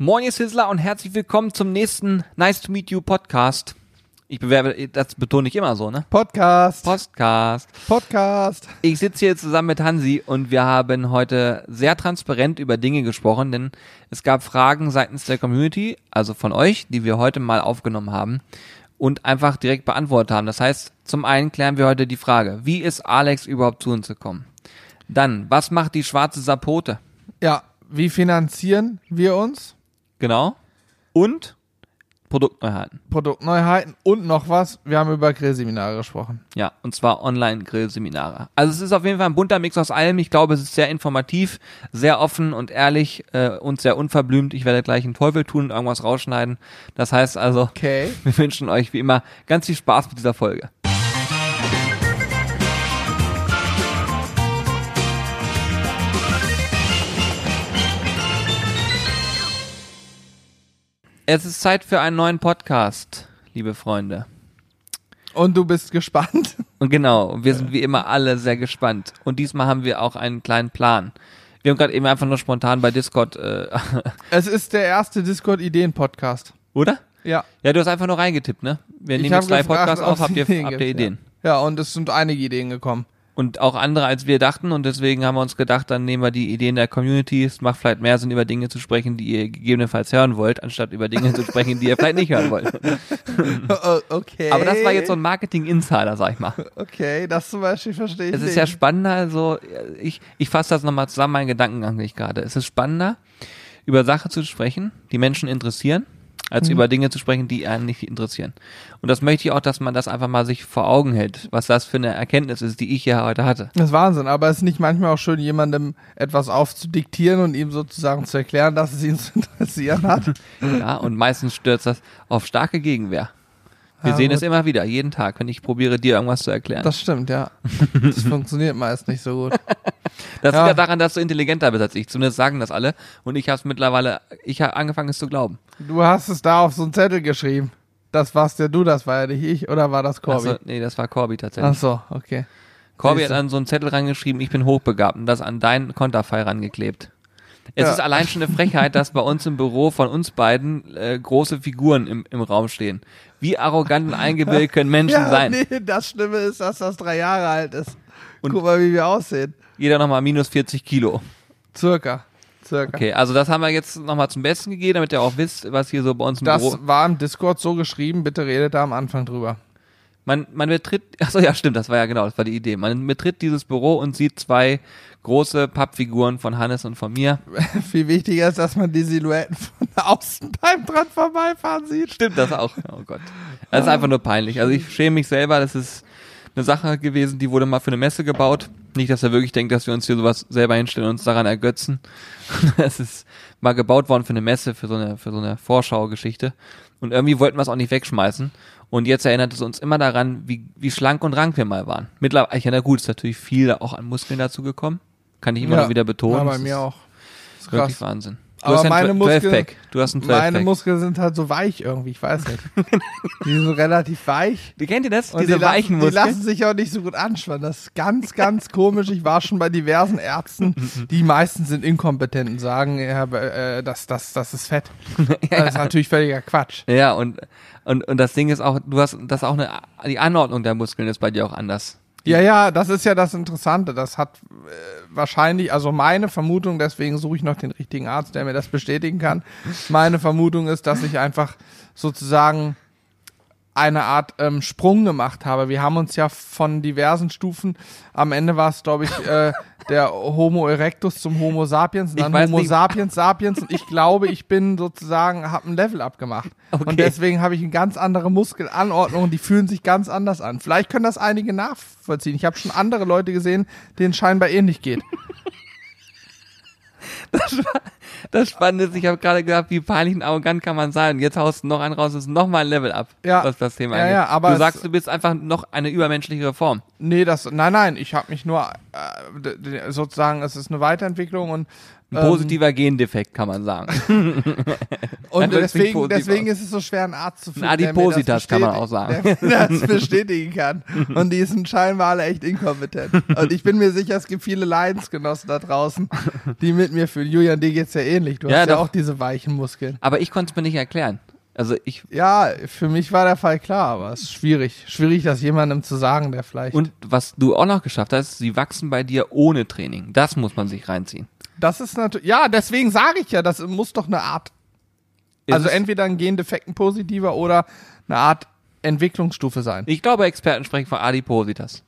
Moin, ihr Sizzler und herzlich willkommen zum nächsten Nice to Meet You Podcast. Ich bewerbe, das betone ich immer so, ne? Podcast. Podcast. Podcast. Ich sitze hier zusammen mit Hansi und wir haben heute sehr transparent über Dinge gesprochen, denn es gab Fragen seitens der Community, also von euch, die wir heute mal aufgenommen haben und einfach direkt beantwortet haben. Das heißt, zum einen klären wir heute die Frage, wie ist Alex überhaupt zu uns gekommen? Dann, was macht die schwarze Sapote? Ja, wie finanzieren wir uns? Genau. Und Produktneuheiten. Produktneuheiten und noch was. Wir haben über Grillseminare gesprochen. Ja, und zwar Online-Grillseminare. Also es ist auf jeden Fall ein bunter Mix aus allem. Ich glaube, es ist sehr informativ, sehr offen und ehrlich äh, und sehr unverblümt. Ich werde gleich einen Teufel tun und irgendwas rausschneiden. Das heißt also, Okay. wir wünschen euch wie immer ganz viel Spaß mit dieser Folge. Es ist Zeit für einen neuen Podcast, liebe Freunde. Und du bist gespannt? Und genau, wir sind wie immer alle sehr gespannt. Und diesmal haben wir auch einen kleinen Plan. Wir haben gerade eben einfach nur spontan bei Discord, äh, Es ist der erste Discord-Ideen-Podcast. oder? Ja. Ja, du hast einfach nur reingetippt, ne? Wir nehmen jetzt drei gefragt, Podcasts auf, habt ihr, habt ihr Ideen? Ja, und es sind einige Ideen gekommen. Und auch andere, als wir dachten. Und deswegen haben wir uns gedacht, dann nehmen wir die Ideen der Community. Es macht vielleicht mehr Sinn, über Dinge zu sprechen, die ihr gegebenenfalls hören wollt, anstatt über Dinge zu sprechen, die ihr vielleicht nicht hören wollt. Oh, okay. Aber das war jetzt so ein Marketing-Insider, sag ich mal. Okay, das zum Beispiel verstehe ich Es ist nicht. ja spannender, also ich, ich fasse das nochmal zusammen, meinen Gedankengang nicht gerade. Es ist spannender, über Sachen zu sprechen, die Menschen interessieren, als über Dinge zu sprechen, die einen nicht interessieren. Und das möchte ich auch, dass man das einfach mal sich vor Augen hält, was das für eine Erkenntnis ist, die ich ja heute hatte. Das ist Wahnsinn, aber es ist nicht manchmal auch schön, jemandem etwas aufzudiktieren und ihm sozusagen zu erklären, dass es ihn zu interessieren hat. Ja, und meistens stürzt das auf starke Gegenwehr. Wir Ja, sehen es immer wieder, jeden Tag, wenn ich probiere, dir irgendwas zu erklären. Das, Das stimmt, ja. Das funktioniert meist nicht so gut. liegt ja. ja daran, dass du intelligenter bist als ich. Zumindest sagen das alle. Und ich habe es mittlerweile, ich habe angefangen, es zu glauben. Du hast es da auf so einen Zettel geschrieben. Das warst ja du, das war ja nicht ich, oder war das Corby? Also, nee, das war Corby tatsächlich. Ach so, okay. Corby Siehste. hat an so einen Zettel rangeschrieben, ich bin hochbegabt und das an deinen Konterfei rangeklebt. Es Ja. ist allein schon eine Frechheit, dass bei uns im Büro von uns beiden äh, große Figuren im, im Raum stehen. Wie arrogant und eingebildet können Menschen Ja, sein? nee, das Schlimme ist, dass das drei Jahre alt ist. Und- Guck mal, wie wir aussehen. Jeder nochmal minus 40 Kilo. Circa. Circa. Okay, also das haben wir jetzt nochmal zum Besten gegeben, damit ihr auch wisst, was hier so bei uns im Das Büro... war im Discord so geschrieben, bitte redet da am Anfang drüber. Man, man betritt, achso ja stimmt, das war ja genau, das war die Idee. Man betritt dieses Büro und sieht zwei große Pappfiguren von Hannes und von mir. Viel wichtiger ist, dass man die Silhouetten von außen beim dran vorbeifahren sieht. Stimmt das auch? Oh Gott. Das ist einfach nur peinlich. Also ich schäme mich selber, das ist eine Sache gewesen, die wurde mal für eine Messe gebaut. Nicht, dass er wirklich denkt, dass wir uns hier sowas selber hinstellen und uns daran ergötzen. Es ist mal gebaut worden für eine Messe, für so eine, für so eine Vorschaugeschichte. Und irgendwie wollten wir es auch nicht wegschmeißen. Und jetzt erinnert es uns immer daran, wie, wie schlank und rank wir mal waren. Mittlerweile, ja, na gut, ist natürlich viel auch an Muskeln dazu gekommen. Kann ich immer Ja. noch wieder betonen. Ja, bei Das mir ist auch. ist Wirklich krass. Wahnsinn. Aber ja meine ein Muskeln- 12-Pack. Du hast ein 12-Pack. Meine Muskeln sind halt so weich irgendwie, ich weiß nicht. die sind relativ weich. Wie kennt ihr das? Und Diese die weichen lassen, die Muskeln? lassen sich auch nicht so gut anspannen. Das ist ganz, ganz komisch. Ich war schon bei diversen Ärzten, die meisten sind inkompetent und sagen, ja, äh, das, das, das ist fett. Das ist natürlich völliger Quatsch. Ja, und, und, und das Ding ist auch, du hast, das auch eine, die Anordnung der Muskeln ist bei dir auch anders. Ja, ja, das ist ja das Interessante. Das hat äh, wahrscheinlich, also meine Vermutung, deswegen suche ich noch den richtigen Arzt, der mir das bestätigen kann. Meine Vermutung ist, dass ich einfach sozusagen eine Art ähm, Sprung gemacht habe. Wir haben uns ja von diversen Stufen, am Ende war es, glaube ich, äh, der Homo erectus zum Homo sapiens und dann Homo nicht. sapiens sapiens und ich glaube, ich bin sozusagen, habe ein Level abgemacht. Okay. Und deswegen habe ich eine ganz andere Muskelanordnung und die fühlen sich ganz anders an. Vielleicht können das einige nachvollziehen. Ich habe schon andere Leute gesehen, denen scheinbar ähnlich geht. Das Spannende ist, ich habe gerade gedacht, wie peinlich und arrogant kann man sein. Und jetzt haust du noch einen raus, das ist noch mal ein Level up, Ja. was das Thema Ja, angeht. ja, aber du sagst, du bist einfach noch eine übermenschlichere Form. Nee, das, nein, nein, ich habe mich nur, äh, sozusagen, es ist eine Weiterentwicklung und Ein Ähm, positiver Gendefekt, kann man sagen. Und deswegen, deswegen ist es so schwer, einen Arzt zu finden. Ein Adipositas kann man auch sagen. Der das bestätigen kann. Und die sind scheinbar alle echt inkompetent. Und ich bin mir sicher, es gibt viele Leidensgenossen da draußen, die mit mir fühlen. Julian, dir geht's ja ähnlich. Du Ja, hast ja doch. auch diese weichen Muskeln. Aber ich konnte es mir nicht erklären. Also ich Ja, für mich war der Fall klar, aber es ist schwierig. Schwierig, das jemandem zu sagen, der vielleicht. und was du auch noch geschafft hast, sie wachsen bei dir ohne Training. Das muss man sich reinziehen. Das ist natürlich, ja, deswegen sage ich ja, das muss doch eine Art, also Ist es- entweder ein Gendefekten positiver oder eine Art Entwicklungsstufe sein. Ich glaube, Experten sprechen von Adipositas.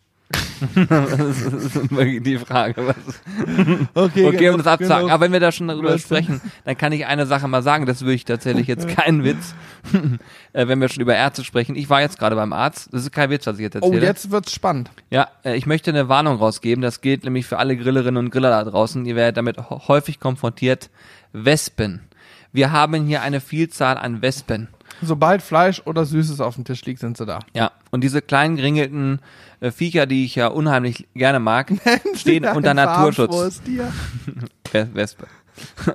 Das ist wirklich die Frage. Was okay, um das abzusagen. Aber wenn wir da schon darüber denn? sprechen, dann kann ich eine Sache mal sagen, das würde ich tatsächlich jetzt kein Witz, äh, wenn wir schon über Ärzte sprechen. Ich war jetzt gerade beim Arzt, das ist kein Witz, was ich jetzt Oh, erzähle. jetzt wird's spannend. Ja, äh, ich möchte eine Warnung rausgeben, das gilt nämlich für alle Grillerinnen und Griller da draußen. Ihr werdet damit häufig konfrontiert. Wespen. Wir haben hier eine Vielzahl an Wespen. Sobald Fleisch oder Süßes auf dem Tisch liegt, sind sie da. Ja, und diese kleinen geringelten äh, Viecher, die ich ja unheimlich gerne mag, stehen unter Naturschutz. Farbenfrohes Tier. Wes- Wespe.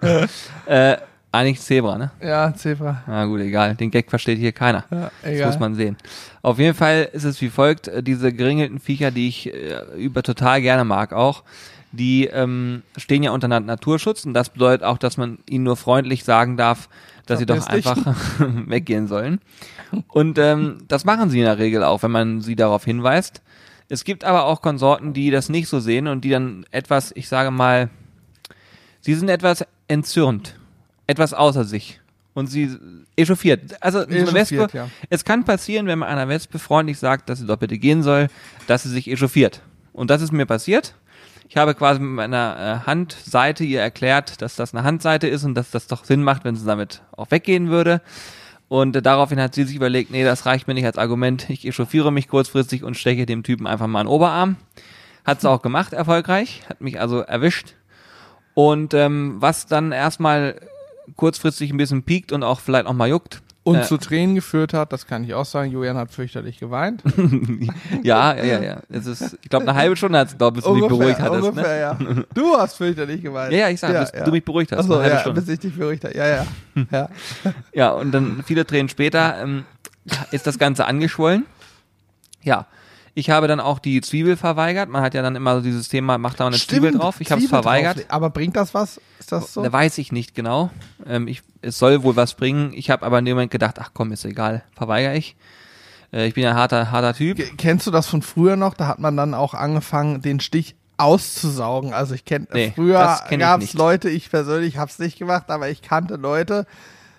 äh, eigentlich Zebra, ne? Ja, Zebra. Na gut, egal. Den Gag versteht hier keiner. Ja, Das egal. muss man sehen. Auf jeden Fall ist es wie folgt, äh, diese geringelten Viecher, die ich äh, über total gerne mag auch, die ähm, stehen ja unter Na- Naturschutz und das bedeutet auch, dass man ihnen nur freundlich sagen darf, dass sie doch einfach weggehen sollen. Und ähm, das machen sie in der Regel auch, wenn man sie darauf hinweist. Es gibt aber auch Konsorten, die das nicht so sehen und die dann etwas, ich sage mal, sie sind etwas entzürnt, etwas außer sich und sie echauffiert. Also Echauffiert, Wespe, ja. es kann passieren, wenn man einer Wespe freundlich sagt, dass sie doch bitte gehen soll, dass sie sich echauffiert. Und das ist mir passiert. Ich habe quasi mit meiner äh, Handseite ihr erklärt, dass das eine Handseite ist und dass das doch Sinn macht, wenn sie damit auch weggehen würde. Und äh, daraufhin hat sie sich überlegt, nee, das reicht mir nicht als Argument. Ich echauffiere mich kurzfristig und steche dem Typen einfach mal einen Oberarm. Hat sie auch gemacht, erfolgreich. Hat mich also erwischt. Und ähm, was dann erstmal kurzfristig ein bisschen piekt und auch vielleicht auch mal juckt. Und äh, zu Tränen geführt hat, das kann ich auch sagen. Julian hat fürchterlich geweint. ja, ja, ja, ja. Es ist, ich glaube, eine halbe Stunde hat es gedauert, bis du mich beruhigt hattest. Ne? ungefähr, ja. Du hast fürchterlich geweint. Ja, ja, ich sag, bis du mich beruhigt hast, Achso, ja, Stunde. bis ich dich beruhigt habe. Ja, ja. ja. Ja, und dann viele Tränen später ähm, ist das Ganze angeschwollen. Ja. Ich habe dann auch die Zwiebel verweigert. Man hat ja dann immer so dieses Thema, macht da mal eine Zwiebel drauf. Ich habe es verweigert. drauf. Aber bringt das was? Ist das so? Da weiß ich nicht genau. Ähm, ich, es soll wohl was bringen. Ich habe aber in dem Moment gedacht, ach komm, ist egal, verweigere ich. Äh, ich bin ja ein harter, harter Typ. Ge- Kennst du das von früher noch? Da hat man dann auch angefangen, den Stich auszusaugen. Also ich kenne Nee, früher gab es. Leute, ich persönlich habe es nicht gemacht, aber ich kannte Leute.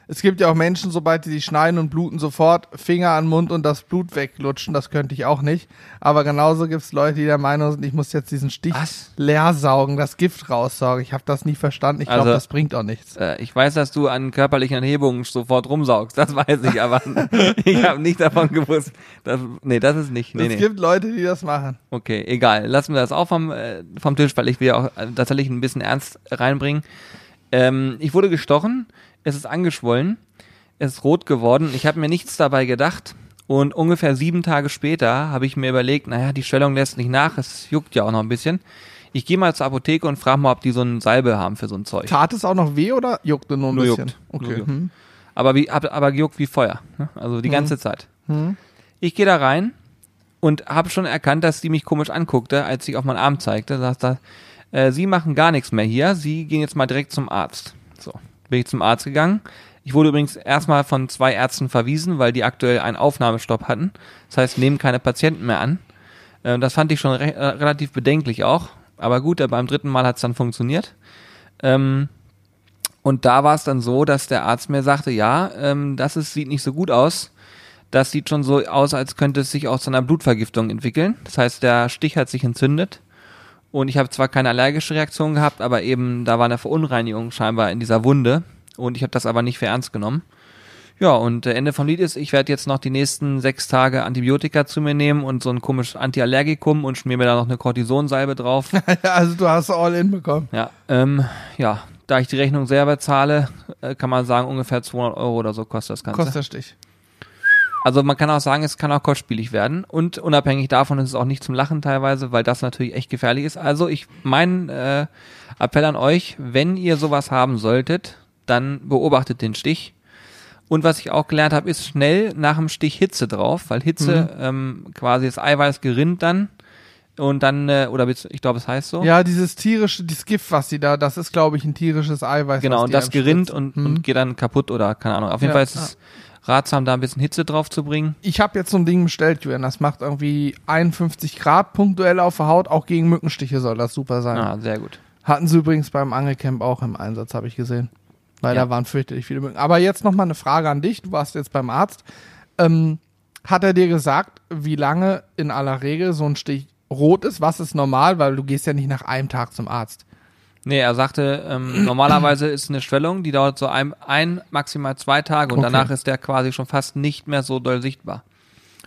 Es gibt ja auch Menschen, sobald die sich schneiden und bluten, sofort Finger an den Mund und das Blut weglutschen. Das könnte ich auch nicht. Aber genauso gibt es Leute, die der Meinung sind, ich muss jetzt diesen Stich Was? leer saugen, das Gift raussaugen. Ich habe das nie verstanden. Ich glaube, Also- das bringt auch nichts. Äh, ich weiß, dass du an körperlichen Erhebungen sofort rumsaugst. Das weiß ich, aber ich habe nicht davon gewusst. Dass, nee, das ist nicht. Nee, es nee. gibt Leute, die das machen. Okay, egal. Lassen wir das auch vom, äh, vom Tisch, weil ich will ja auch äh, tatsächlich ein bisschen Ernst reinbringen. Ähm, ich wurde gestochen, es ist angeschwollen, es ist rot geworden. Ich habe mir nichts dabei gedacht. Und ungefähr sieben Tage später habe ich mir überlegt, naja, die Schwellung lässt nicht nach, es juckt ja auch noch ein bisschen. Ich gehe mal zur Apotheke und frage mal, ob die so eine Salbe haben für so ein Zeug. Tat es auch noch weh oder juckte nur ein Nur bisschen? juckt. Okay. Nur juckt. Hm. Aber wie, aber gejuckt wie Feuer. Ne? Also die ganze Zeit. Ich gehe da rein und habe schon erkannt, dass sie mich komisch anguckte, als ich auf meinen Arm zeigte. Sagte, äh, sie machen gar nichts mehr hier. Sie gehen jetzt mal direkt zum Arzt. So, bin ich zum Arzt gegangen. Ich wurde übrigens erstmal von zwei Ärzten verwiesen, weil die aktuell einen Aufnahmestopp hatten. Das heißt, nehmen keine Patienten mehr an. Äh, das fand ich schon re äh, relativ bedenklich auch. Aber gut, äh, beim dritten Mal hat es dann funktioniert. Ähm, und da war es dann so, dass der Arzt mir sagte, ja, ähm, das ist, sieht nicht so gut aus. Das sieht schon so aus, als könnte es sich auch zu einer Blutvergiftung entwickeln. Das heißt, der Stich hat sich entzündet. Und ich habe zwar keine allergische Reaktion gehabt, aber eben da war eine Verunreinigung scheinbar in dieser Wunde. Und ich habe das aber nicht für ernst genommen. Ja, und Ende vom Lied ist, ich werde jetzt noch die nächsten sechs Tage Antibiotika zu mir nehmen und so ein komisches Antiallergikum und schmier mir da noch eine Cortisonsalbe drauf. also du hast all in bekommen. Ja, ähm, ja, da ich die Rechnung selber zahle, äh, kann man sagen, ungefähr 200 Euro oder so kostet das Ganze. Kostet Stich. Also man kann auch sagen, es kann auch kostspielig werden und unabhängig davon ist es auch nicht zum Lachen teilweise, weil das natürlich echt gefährlich ist. Also ich, mein äh, Appell an euch, wenn ihr sowas haben solltet, dann beobachtet den Stich. Und was ich auch gelernt habe, ist schnell nach dem Stich Hitze drauf, weil Hitze ähm, quasi das Eiweiß gerinnt dann Und dann, äh, oder ich glaube, es heißt so. Ja, dieses tierische, dieses Gift, was sie da, das ist, glaube ich, ein tierisches Eiweiß. genau, und das gerinnt und, Mhm. und geht dann kaputt oder keine Ahnung. Auf jeden Ja, Fall ist es ratsam, da ein bisschen Hitze drauf zu bringen. Ich habe jetzt so ein Ding bestellt, Julian. Das macht irgendwie 51 Grad punktuell auf der Haut. Auch gegen Mückenstiche soll das super sein. Ah, sehr gut. Hatten sie übrigens beim Angelcamp auch im Einsatz, habe ich gesehen. Weil Ja. da waren fürchterlich viele Mücken. Aber jetzt noch mal eine Frage an dich. Du warst jetzt beim Arzt. Ähm, hat er dir gesagt, wie lange in aller Regel so ein Stich rot ist? Was ist normal? Weil du gehst ja nicht nach einem Tag zum Arzt. Nee, er sagte, ähm, normalerweise ist eine Schwellung, die dauert so ein, ein maximal zwei Tage und Okay. danach ist der quasi schon fast nicht mehr so doll sichtbar.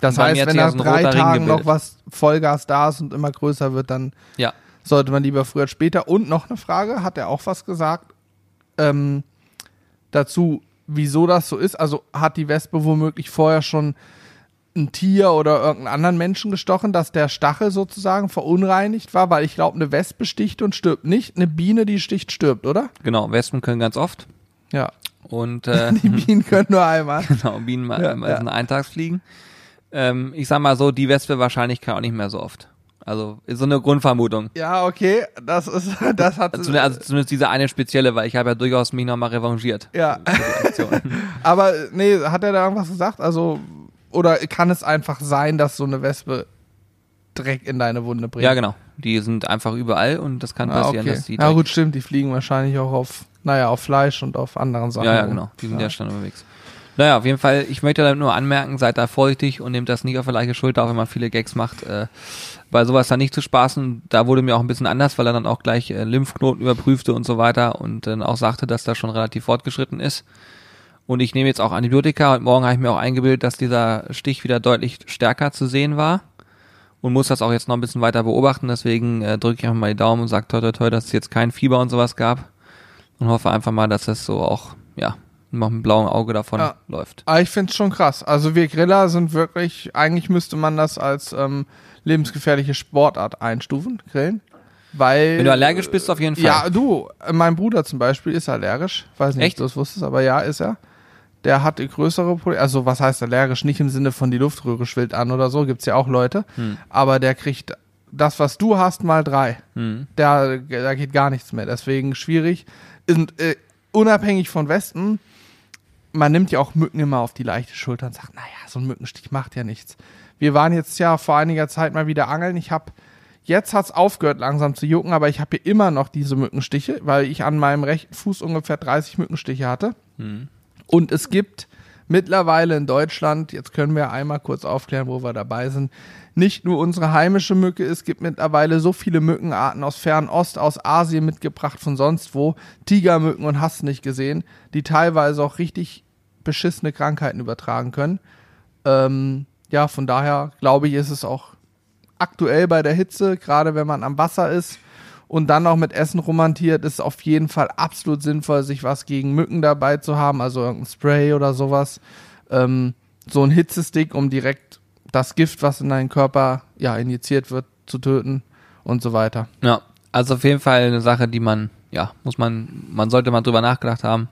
Das heißt, wenn nach so drei Tagen noch was Vollgas da ist und immer größer wird, dann Ja. sollte man lieber früher als später. Und noch eine Frage, hat er auch was gesagt ähm, dazu, wieso das so ist? Also hat die Wespe womöglich vorher schon ein Tier oder irgendeinen anderen Menschen gestochen, dass der Stachel sozusagen verunreinigt war? Weil ich glaube, eine Wespe sticht und stirbt nicht. Eine Biene, die sticht, stirbt, oder? Genau, Wespen können ganz oft. Ja. Und äh, Die Bienen können nur einmal. genau, Bienen mal, Ja, mal ja. sind Eintagsfliegen. Ähm, ich sag mal so, die Wespe wahrscheinlich kann auch nicht mehr so oft. Also ist so eine Grundvermutung. Ja, okay, das ist, das hat, Zumindest, also zumindest diese eine spezielle, weil ich habe ja durchaus mich nochmal revanchiert. ja. Aber nee, hat er da irgendwas gesagt? Also, oder kann es einfach sein, dass so eine Wespe Dreck in deine Wunde bringt? ja, genau. Die sind einfach überall und das kann Ah, passieren, okay. dass die. Ja, gut, stimmt. Die fliegen wahrscheinlich auch auf, naja, auf Fleisch und auf anderen Sachen. Ja, ja, genau. Die sind ja, schon unterwegs. Naja, auf jeden Fall, ich möchte damit nur anmerken, seid da vorsichtig und nehmt das nicht auf die leichte Schulter, auch wenn man viele Gags macht. Äh, bei sowas dann nicht zu spaßen, da wurde mir auch ein bisschen anders, weil er dann auch gleich äh, Lymphknoten überprüfte und so weiter und dann auch sagte, dass das schon relativ fortgeschritten ist. Und ich nehme jetzt auch Antibiotika. Heute Morgen habe ich mir auch eingebildet, dass dieser Stich wieder deutlich stärker zu sehen war und muss das auch jetzt noch ein bisschen weiter beobachten. Deswegen äh, drücke ich einfach mal die Daumen und sage toi toi toi, dass es jetzt kein Fieber und sowas gab und hoffe einfach mal, dass das so auch, ja, noch mit einem blauen Auge davon Ja. läuft. Aber ich finde es schon krass. Also wir Griller sind wirklich, eigentlich müsste man das als ähm, lebensgefährliche Sportart einstufen, Grillen. Weil. Wenn du allergisch bist, auf jeden Fall. Ja, du, mein Bruder zum Beispiel ist allergisch. Weiß nicht, Echt? ob du das wusstest, aber ja, ist er. Der hat größere Probleme. Also, was heißt allergisch? Nicht im Sinne von die Luftröhre schwillt an oder so, gibt's ja auch Leute. Hm. Aber der kriegt das, was du hast, mal drei. Hm. Da, da geht gar nichts mehr. Deswegen schwierig. Und, äh, unabhängig von Westen, man nimmt ja auch Mücken immer auf die leichte Schulter und sagt, naja, so ein Mückenstich macht ja nichts. Wir waren jetzt ja vor einiger Zeit mal wieder angeln. Ich habe Jetzt hat's aufgehört langsam zu jucken, aber ich habe hier immer noch diese Mückenstiche, weil ich an meinem rechten Fuß ungefähr 30 Mückenstiche hatte. Hm. Und es gibt mittlerweile in Deutschland, jetzt können wir einmal kurz aufklären, wo wir dabei sind, nicht nur unsere heimische Mücke, es gibt mittlerweile so viele Mückenarten aus Fernost, aus Asien mitgebracht, von sonst wo, Tigermücken und hast nicht gesehen, die teilweise auch richtig beschissene Krankheiten übertragen können. Ähm, ja, von daher glaube ich, ist es auch aktuell bei der Hitze, gerade wenn man am Wasser ist und dann auch mit Essen romantiert, ist auf jeden Fall absolut sinnvoll, sich was gegen Mücken dabei zu haben, also irgendein Spray oder sowas. Ähm, so ein Hitzestick, um direkt das Gift, was in deinen Körper ja injiziert wird, zu töten und so weiter. Ja, also auf jeden Fall eine Sache, die man, ja, muss man, man sollte mal drüber nachgedacht haben.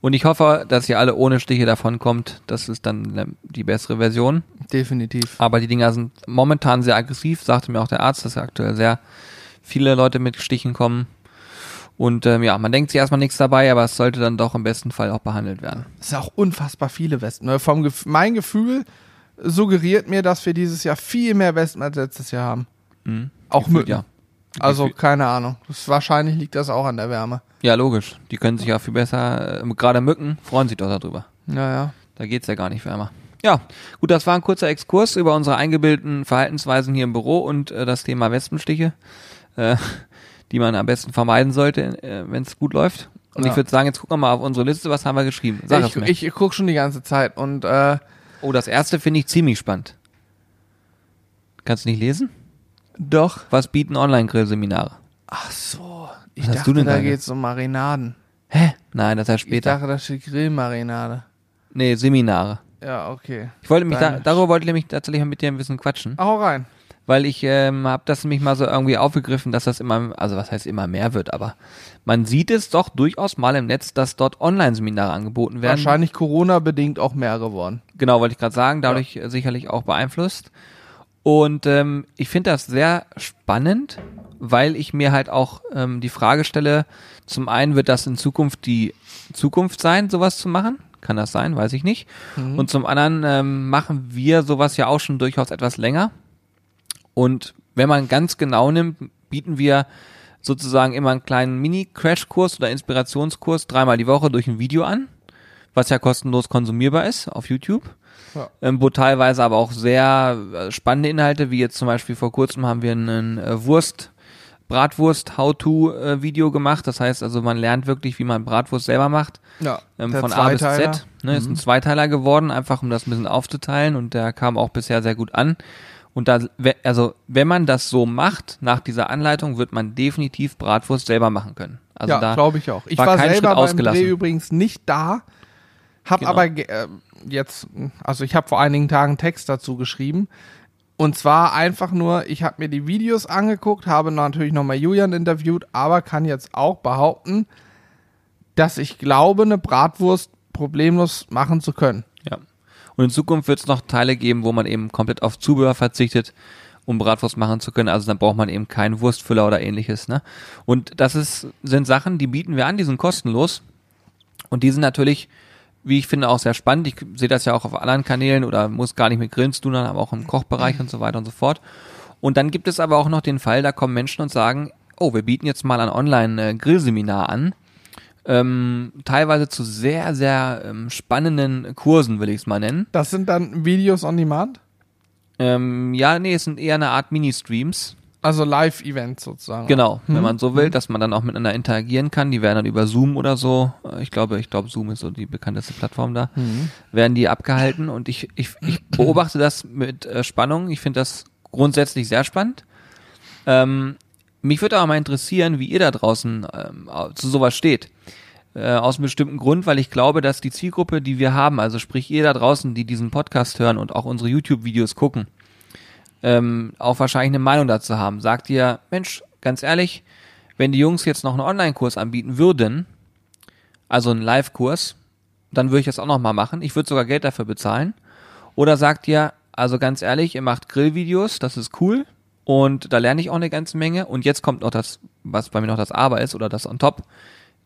Und ich hoffe, dass ihr alle ohne Stiche davon kommt. Das ist dann die bessere Version. Definitiv. Aber die Dinger sind momentan sehr aggressiv, sagte mir auch der Arzt, dass aktuell sehr viele Leute mit Stichen kommen. Und ähm, ja, man denkt sich erstmal nichts dabei, aber es sollte dann doch im besten Fall auch behandelt werden. Es sind auch unfassbar viele Wespen. ne? Vom Gef mein Gefühl suggeriert mir, dass wir dieses Jahr viel mehr Wespen als letztes Jahr haben. Mhm. Auch Gefühlt, Mücken. Ja. Also Gefühl- keine Ahnung. Das, wahrscheinlich liegt das auch an der Wärme. ja, logisch. Die können sich ja viel besser, äh, gerade Mücken freuen sich doch darüber. Naja. Da geht's ja gar nicht wärmer. Ja, gut, das war ein kurzer Exkurs über unsere eingebildeten Verhaltensweisen hier im Büro und äh, das Thema Wespenstiche, äh, die man am besten vermeiden sollte, äh, wenn es gut läuft. Und Ja. ich würde sagen, jetzt gucken wir mal auf unsere Liste, was haben wir geschrieben? Sag es ich, ich, ich gucke schon die ganze Zeit und äh, oh, das erste finde ich ziemlich spannend. Kannst du nicht lesen? doch. Was bieten Online-Grill-Seminare? Ach so. Ich Was hast dachte, du denn da da? geht's um Marinaden. Hä? Nein, das heißt Ich später. dachte, das steht Grillmarinade. nee, Seminare. Ja, okay. Ich wollte mich da, darüber wollte ich nämlich tatsächlich mal mit dir ein bisschen quatschen. Hau rein. Weil ich ähm, habe das nämlich mal so irgendwie aufgegriffen, dass das immer, also was heißt immer mehr wird, aber man sieht es doch durchaus mal im Netz, dass dort Online-Seminare angeboten werden. Wahrscheinlich Corona-bedingt auch mehr geworden. Genau, wollte ich gerade sagen, dadurch äh, sicherlich auch beeinflusst. Und ähm, ich finde das sehr spannend, weil ich mir halt auch ähm, die Frage stelle, zum einen wird das in Zukunft die Zukunft sein, sowas zu machen. Kann das sein? Weiß ich nicht. Mhm. Und zum anderen ähm, machen wir sowas ja auch schon durchaus etwas länger. Und wenn man ganz genau nimmt, bieten wir sozusagen immer einen kleinen Mini-Crash-Kurs oder Inspirationskurs dreimal die Woche durch ein Video an, was ja kostenlos konsumierbar ist auf YouTube. Ja. Ähm, wo teilweise aber auch sehr äh, spannende Inhalte, wie jetzt zum Beispiel vor kurzem haben wir einen äh, Wurst, Bratwurst-How-To-Video gemacht. Das heißt also, man lernt wirklich, wie man Bratwurst selber macht. Ja, Ähm, von A bis. Z. Ne, Ist ein Zweiteiler geworden, einfach um das ein bisschen aufzuteilen und der kam auch bisher sehr gut an. Und da, also wenn man das so macht, nach dieser Anleitung, wird man definitiv Bratwurst selber machen können. Also ja, glaube ich auch. Ich war war, kein selber Schritt beim. Dreh übrigens nicht da, habe Genau. aber äh, jetzt, also ich habe vor einigen Tagen einen Text dazu geschrieben. Und zwar einfach nur, ich habe mir die Videos angeguckt, habe natürlich nochmal Julian interviewt, aber kann jetzt auch behaupten, dass ich glaube, eine Bratwurst problemlos machen zu können. Und in Zukunft wird es noch Teile geben, wo man eben komplett auf Zubehör verzichtet, um Bratwurst machen zu können. Also dann braucht man eben keinen Wurstfüller oder ähnliches. Ne? Und das ist, sind Sachen, die bieten wir an, die sind kostenlos. Und die sind natürlich, wie ich finde, auch sehr spannend. Ich sehe das ja auch auf anderen Kanälen oder muss gar nicht mit Grillen zu tun haben, aber auch im Kochbereich und so weiter und so fort. Und dann gibt es aber auch noch den Fall, da kommen Menschen und sagen, oh, wir bieten jetzt mal ein Online-Grillseminar an ähm, teilweise zu sehr, sehr ähm, spannenden Kursen, will ich es mal nennen. Das sind dann Videos on Demand, Ähm, ja, nee, es sind eher eine Art Mini-Streams. also Live-Events sozusagen. Genau, wenn Mhm. man so will, dass man dann auch miteinander interagieren kann. Die werden dann über Zoom oder so, äh, ich glaube, ich glaube, Zoom ist so die bekannteste Plattform da, Mhm. werden die abgehalten und ich, ich, ich beobachte das mit äh, Spannung. Ich finde das grundsätzlich sehr spannend. Ähm, mich würde aber mal interessieren, wie ihr da draußen ähm, zu sowas steht. Äh, aus einem bestimmten Grund, weil ich glaube, dass die Zielgruppe, die wir haben, also sprich ihr da draußen, die diesen Podcast hören und auch unsere YouTube-Videos gucken, ähm, auch wahrscheinlich eine Meinung dazu haben. Sagt ihr, Mensch, ganz ehrlich, wenn die Jungs jetzt noch einen Online-Kurs anbieten würden, also einen Live-Kurs, dann würde ich das auch noch mal machen. Ich würde sogar Geld dafür bezahlen. Oder sagt ihr, also ganz ehrlich, ihr macht Grillvideos, das ist cool und da lerne ich auch eine ganze Menge. Und jetzt kommt noch das, was bei mir noch das Aber ist oder das on top.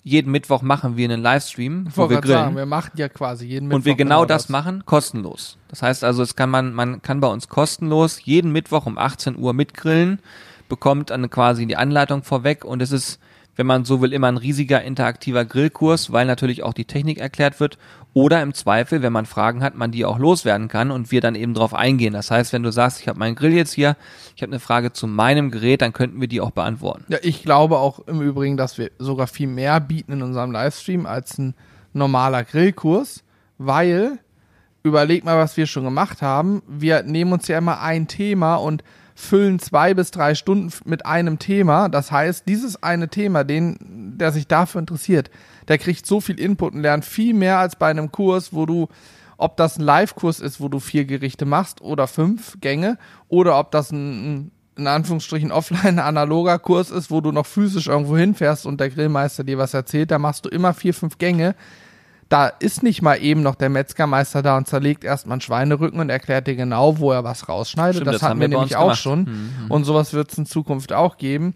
Jeden Mittwoch machen wir einen Livestream, wo wir grillen sagen, wir machen ja quasi jeden Mittwoch und wir genau das machen, kostenlos. Das heißt also, es kann man, man kann bei uns kostenlos jeden Mittwoch um 18 Uhr mitgrillen, bekommt dann quasi die Anleitung vorweg und es ist, wenn man so will, immer ein riesiger interaktiver Grillkurs, weil natürlich auch die Technik erklärt wird oder im Zweifel, wenn man Fragen hat, man die auch loswerden kann und wir dann eben drauf eingehen. Das heißt, wenn du sagst, ich habe meinen Grill jetzt hier, ich habe eine Frage zu meinem Gerät, dann könnten wir die auch beantworten. Ja, ich glaube auch im Übrigen, dass wir sogar viel mehr bieten in unserem Livestream als ein normaler Grillkurs, weil, überleg mal, was wir schon gemacht haben. Wir nehmen uns ja immer ein Thema und füllen zwei bis drei Stunden mit einem Thema. Das heißt, dieses eine Thema, den, der sich dafür interessiert, der kriegt so viel Input und lernt viel mehr als bei einem Kurs, wo du, ob das ein Live-Kurs ist, wo du vier Gerichte machst oder fünf Gänge, oder ob das ein in Anführungsstrichen offline analoger Kurs ist, wo du noch physisch irgendwo hinfährst und der Grillmeister dir was erzählt, da machst du immer vier, fünf Gänge. Da ist nicht mal eben noch der Metzgermeister da und zerlegt erstmal einen Schweinerücken und erklärt dir genau, wo er was rausschneidet. Stimmt, das, das hatten wir nämlich auch gemacht. schon. Mhm. Und sowas wird es in Zukunft auch geben.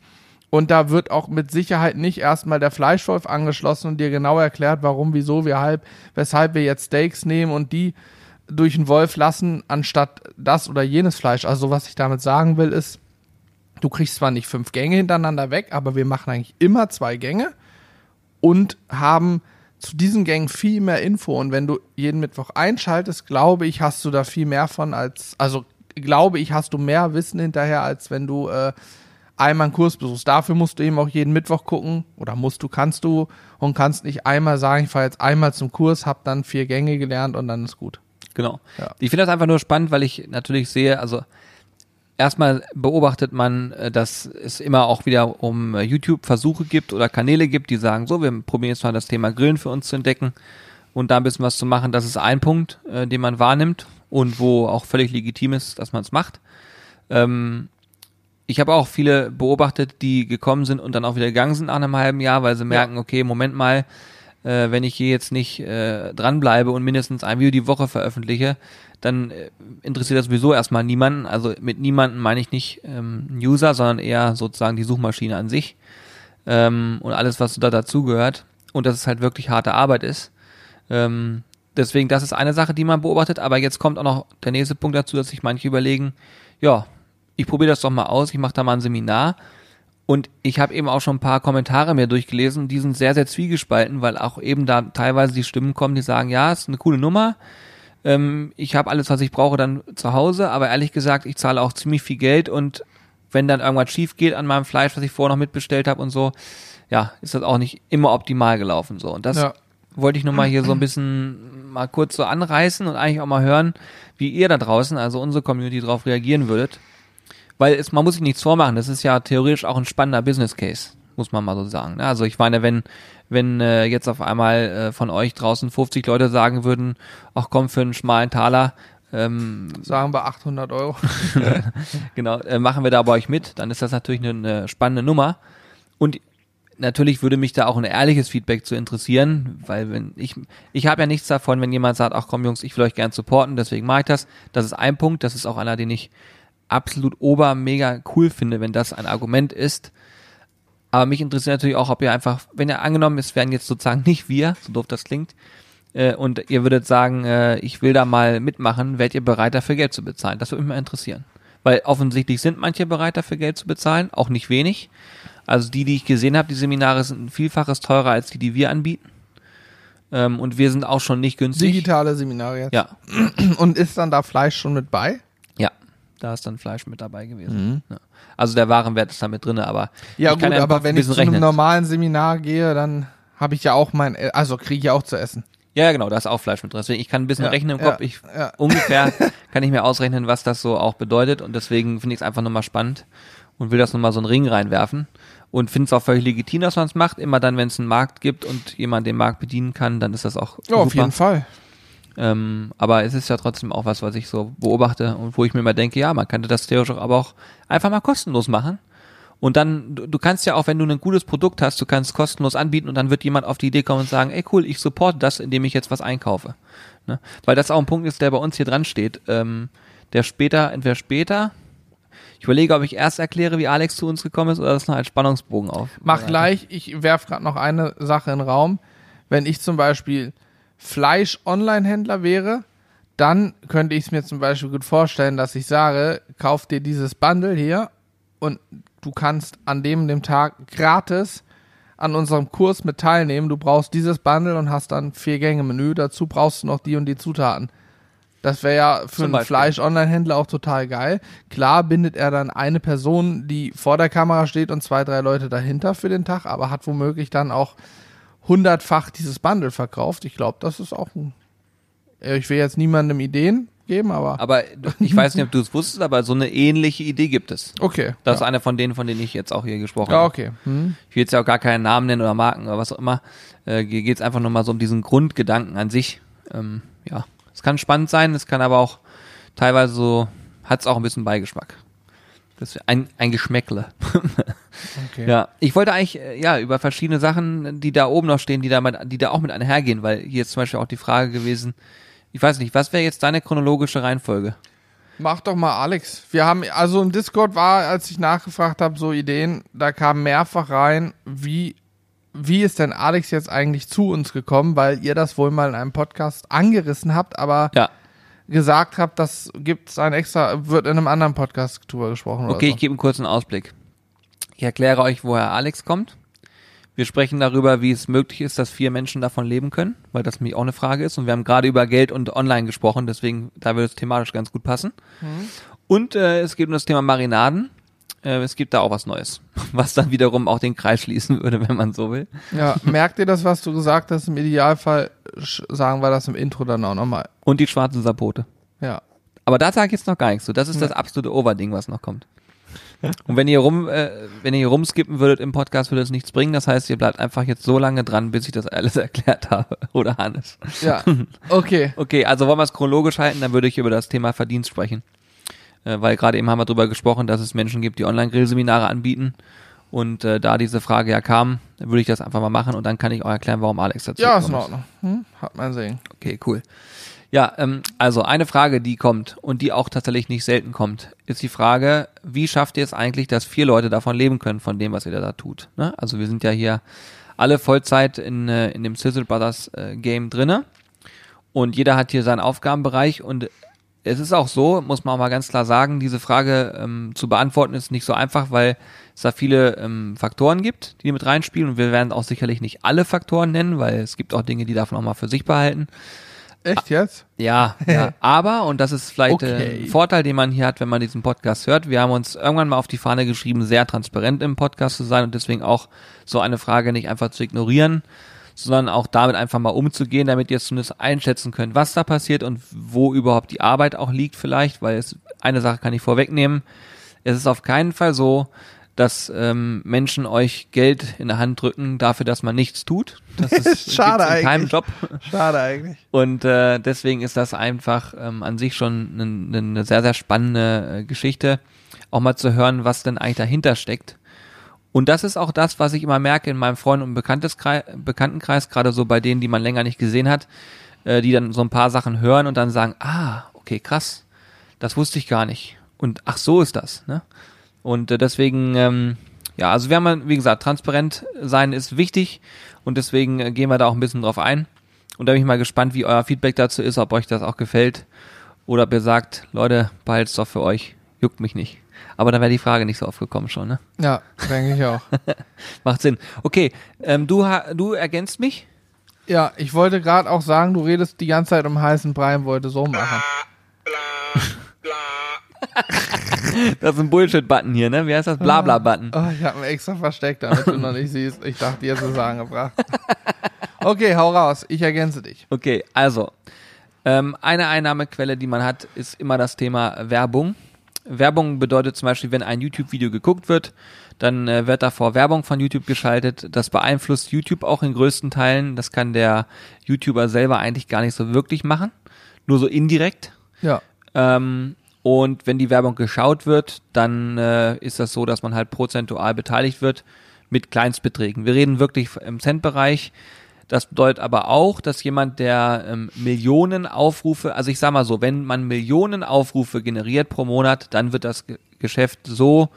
Und da wird auch mit Sicherheit nicht erstmal der Fleischwolf angeschlossen und dir genau erklärt, warum, wieso, weshalb, weshalb wir jetzt Steaks nehmen und die durch den Wolf lassen, anstatt das oder jenes Fleisch. Also was ich damit sagen will, ist, du kriegst zwar nicht fünf Gänge hintereinander weg, aber wir machen eigentlich immer zwei Gänge und haben zu diesen Gängen viel mehr Info. Und wenn du jeden Mittwoch einschaltest, glaube ich, hast du da viel mehr von als, also glaube ich, hast du mehr Wissen hinterher, als wenn du äh, einmal einen Kurs besuchst. Dafür musst du eben auch jeden Mittwoch gucken oder musst du, kannst du und kannst nicht einmal sagen, ich fahre jetzt einmal zum Kurs, hab dann vier Gänge gelernt und dann ist gut. Genau. Ja. Ich finde das einfach nur spannend, weil ich natürlich sehe, also erstmal beobachtet man, äh, dass es immer auch wieder um äh, YouTube Versuche gibt oder Kanäle gibt, die sagen, so, wir probieren jetzt mal das Thema Grillen für uns zu entdecken und da ein bisschen was zu machen. Das ist ein Punkt, äh, den man wahrnimmt und wo auch völlig legitim ist, dass man es macht. Ähm, ich habe auch viele beobachtet, die gekommen sind und dann auch wieder gegangen sind nach einem halben Jahr, weil sie merken, okay, Moment mal, äh, wenn ich hier jetzt nicht äh, dranbleibe und mindestens ein Video die Woche veröffentliche, dann äh, interessiert das sowieso erstmal niemanden. Also mit niemanden meine ich nicht ähm, User, sondern eher sozusagen die Suchmaschine an sich ähm, und alles, was da dazugehört. Und dass es halt wirklich harte Arbeit ist. Ähm, deswegen, das ist eine Sache, die man beobachtet. Aber jetzt kommt auch noch der nächste Punkt dazu, dass sich manche überlegen, ja, ich probiere das doch mal aus, ich mache da mal ein Seminar. Und ich habe eben auch schon ein paar Kommentare mir durchgelesen, die sind sehr, sehr zwiegespalten, weil auch eben da teilweise die Stimmen kommen, die sagen, ja, ist eine coole Nummer, ähm, ich habe alles, was ich brauche, dann zu Hause, aber ehrlich gesagt, ich zahle auch ziemlich viel Geld und wenn dann irgendwas schief geht an meinem Fleisch, was ich vorher noch mitbestellt habe und so, ja, ist das auch nicht immer optimal gelaufen so. Und das Ja. wollte ich nur mal hier so ein bisschen mal kurz so anreißen und eigentlich auch mal hören, wie ihr da draußen, also unsere Community, darauf reagieren würdet. Weil es, man muss sich nichts vormachen, das ist ja theoretisch auch ein spannender Business Case, muss man mal so sagen. ne? Also ich meine, wenn, wenn äh, jetzt auf einmal äh, von euch draußen 50 Leute sagen würden, ach komm, für einen schmalen Taler, ähm, Sagen wir 800 Euro. genau, äh, machen wir da bei euch mit, dann ist das natürlich eine, eine spannende Nummer. Und natürlich würde mich da auch ein ehrliches Feedback zu interessieren, weil wenn ich, ich habe ja nichts davon, wenn jemand sagt, ach komm Jungs, ich will euch gern supporten, deswegen mache ich das. Das ist ein Punkt, das ist auch einer, den ich absolut ober mega cool finde, wenn das ein Argument ist. Aber mich interessiert natürlich auch, ob ihr einfach, wenn ihr angenommen, es wären jetzt sozusagen nicht wir, so doof das klingt, äh, und ihr würdet sagen, äh, ich will da mal mitmachen, wärt ihr bereit dafür Geld zu bezahlen? Das würde mich mal interessieren. Weil offensichtlich sind manche bereit dafür Geld zu bezahlen, auch nicht wenig. Also die, die ich gesehen habe, die Seminare sind ein Vielfaches teurer als die, die wir anbieten. Ähm, und wir sind auch schon nicht günstig. Digitale Seminare jetzt. Ja, Und ist dann da Fleisch schon mit bei? ja. Da ist dann Fleisch mit dabei gewesen. Ja. Also der Warenwert ist da mit drinne, aber Mhm. Ja ich kann gut, ja aber wenn ich zu einem rechnen. normalen Seminar gehe, dann habe ich ja auch mein, also kriege ich ja auch zu essen. Ja, genau, da ist auch Fleisch mit drin. Deswegen, ich kann ein bisschen Ja, rechnen im ja, Kopf. Ich, ja. Ungefähr kann ich mir ausrechnen, was das so auch bedeutet. Und deswegen finde ich es einfach nochmal spannend und will das nochmal so einen Ring reinwerfen. Und finde es auch völlig legitim, dass man es macht. Immer dann, wenn es einen Markt gibt und jemand den Markt bedienen kann, dann ist das auch Ja, auf super. jeden Fall. Ähm, aber es ist ja trotzdem auch was, was ich so beobachte und wo ich mir immer denke, ja, man könnte das theoretisch auch aber auch einfach mal kostenlos machen. Und dann, du, du kannst ja auch, wenn du ein gutes Produkt hast, du kannst es kostenlos anbieten und dann wird jemand auf die Idee kommen und sagen, ey cool, ich supporte das, indem ich jetzt was einkaufe. Ne? Weil das auch ein Punkt ist, der bei uns hier dran steht. Ähm, der später, entweder später, ich überlege, ob ich erst erkläre, wie Alex zu uns gekommen ist oder das noch als Spannungsbogen auf. Mach gleich, ich werf gerade noch eine Sache in den Raum. Wenn ich zum Beispiel Fleisch-Online-Händler wäre, dann könnte ich es mir zum Beispiel gut vorstellen, dass ich sage, kauf dir dieses Bundle hier und du kannst an dem, dem Tag gratis an unserem Kurs mit teilnehmen. Du brauchst dieses Bundle und hast dann vier Gänge Menü. Dazu brauchst du noch die und die Zutaten. Das wäre ja für Zum einen. Fleisch-Online-Händler auch total geil. Klar bindet er dann eine Person, die vor der Kamera steht und zwei, drei Leute dahinter für den Tag, aber hat womöglich dann auch hundertfach dieses Bundle verkauft. Ich glaube, das ist auch ein. Äh, Ich will jetzt niemandem Ideen geben, aber. Aber ich weiß nicht, ob du es wusstest, aber so eine ähnliche Idee gibt es. Okay. Das ist ja. einer von denen, von denen ich jetzt auch hier gesprochen ja, habe. okay. Hm. Ich will jetzt ja auch gar keinen Namen nennen oder Marken oder was auch immer. Äh, hier geht es einfach nur mal so um diesen Grundgedanken an sich. Ähm, ja, es kann spannend sein, es kann aber auch teilweise so, hat es auch ein bisschen Beigeschmack. Das ist ein, ein Geschmäckle. okay. Ja, ich wollte eigentlich äh, ja über verschiedene Sachen, die da oben noch stehen, die da, mit, die da auch mit einhergehen, weil hier ist zum Beispiel auch die Frage gewesen, ich weiß nicht, was wäre jetzt deine chronologische Reihenfolge? Mach doch mal Alex. Wir haben, also im Discord war, als ich nachgefragt habe, so Ideen, da kam mehrfach rein, wie, wie ist denn Alex jetzt eigentlich zu uns gekommen, weil ihr das wohl mal in einem Podcast angerissen habt, aber Ja, gesagt habt, das gibt's ein extra, wird in einem anderen Podcast drüber gesprochen Okay, ich oder gebe einen kurzen Ausblick. Ich erkläre euch, woher Alex kommt. Wir sprechen darüber, wie es möglich ist, dass vier Menschen davon leben können, weil das nämlich auch eine Frage ist. Und wir haben gerade über Geld und Online gesprochen, deswegen da würde es thematisch ganz gut passen. Und äh, es geht um das Thema Marinaden. Äh, es gibt da auch was Neues, was dann wiederum auch den Kreis schließen würde, wenn man so will. Ja, merkt ihr das, was du gesagt hast? Im Idealfall sagen wir das im Intro dann auch nochmal. Und die schwarzen Sapote. Ja. Aber da sage ich jetzt noch gar nichts zu. Das ist das absolute Overding, was noch kommt. Und wenn ihr rum, äh, wenn ihr hier rumskippen würdet im Podcast, würde es nichts bringen. Das heißt, ihr bleibt einfach jetzt so lange dran, bis ich das alles erklärt habe. Oder Hannes. Ja. Okay. Okay, also wollen wir es chronologisch halten, dann würde ich über das Thema Verdienst sprechen. Äh, weil gerade eben haben wir darüber gesprochen, dass es Menschen gibt, die Online-Grillseminare anbieten. Und äh, da diese Frage ja kam, würde ich das einfach mal machen und dann kann ich auch erklären, warum Alex dazu Ja, ist in gekommen Ordnung. Hm? Hat man sehen. Okay, cool. Ja, ähm, also eine Frage, die kommt und die auch tatsächlich nicht selten kommt, ist die Frage, wie schafft ihr es eigentlich, dass vier Leute davon leben können, von dem, was ihr da tut? Ne? Also wir sind ja hier alle Vollzeit in, äh, in dem Sizzle Brothers äh, Game drinne und jeder hat hier seinen Aufgabenbereich und es ist auch so, muss man auch mal ganz klar sagen, diese Frage ähm, zu beantworten ist nicht so einfach, weil es da viele ähm, Faktoren gibt, die mit reinspielen und wir werden auch sicherlich nicht alle Faktoren nennen, weil es gibt auch Dinge, die darf man auch mal für sich behalten. Echt jetzt? Ja, ja. aber, und das ist vielleicht äh, Okay. ein Vorteil, den man hier hat, wenn man diesen Podcast hört, wir haben uns irgendwann mal auf die Fahne geschrieben, sehr transparent im Podcast zu sein und deswegen auch so eine Frage nicht einfach zu ignorieren, sondern auch damit einfach mal umzugehen, damit ihr zumindest einschätzen könnt, was da passiert und wo überhaupt die Arbeit auch liegt vielleicht, weil es eine Sache kann ich vorwegnehmen. Es ist auf keinen Fall so, dass ähm, Menschen euch Geld in der Hand drücken dafür, dass man nichts tut. Das ist Schade in keinem eigentlich. Job. Schade eigentlich. Und äh, deswegen ist das einfach ähm, an sich schon eine, eine sehr, sehr spannende äh, Geschichte, auch mal zu hören, was denn eigentlich dahinter steckt. Und das ist auch das, was ich immer merke in meinem Freund- und Bekannteskreis, Bekanntenkreis, gerade so bei denen, die man länger nicht gesehen hat, äh, die dann so ein paar Sachen hören und dann sagen, ah, okay, krass, das wusste ich gar nicht. Und ach, so ist das. Ne? Und äh, deswegen, ähm, ja, also wir haben, wie gesagt, transparent sein ist wichtig und deswegen äh, gehen wir da auch ein bisschen drauf ein. Und da bin ich mal gespannt, wie euer Feedback dazu ist, ob euch das auch gefällt oder ob ihr sagt, Leute, behalt's doch für euch, juckt mich nicht. Aber dann wäre die Frage nicht so oft gekommen schon, ne? Ja, denke ich auch. Macht Sinn. Okay, ähm, du, du ergänzt mich? Ja, ich wollte gerade auch sagen, du redest die ganze Zeit um heißen Brei und wollte so machen. Das ist ein Bullshit-Button hier, ne? Wie heißt das? Blabla-Button. Oh, ich habe ihn extra versteckt, damit du noch nicht siehst. Ich dachte, jetzt ist es angebracht. Okay, hau raus. Ich ergänze dich. Okay, also, ähm, eine Einnahmequelle, die man hat, ist immer das Thema Werbung. Werbung bedeutet zum Beispiel, wenn ein YouTube-Video geguckt wird, dann äh, wird davor Werbung von YouTube geschaltet. Das beeinflusst YouTube auch in größten Teilen. Das kann der YouTuber selber eigentlich gar nicht so wirklich machen. Nur so indirekt. Ja. Ähm, und wenn die Werbung geschaut wird, dann äh, ist das so, dass man halt prozentual beteiligt wird mit Kleinstbeträgen. Wir reden wirklich im Centbereich. Das bedeutet aber auch, dass jemand, der ähm, Millionen Aufrufe, also ich sag mal so, wenn man Millionen Aufrufe generiert pro Monat, dann wird das Ge Geschäft so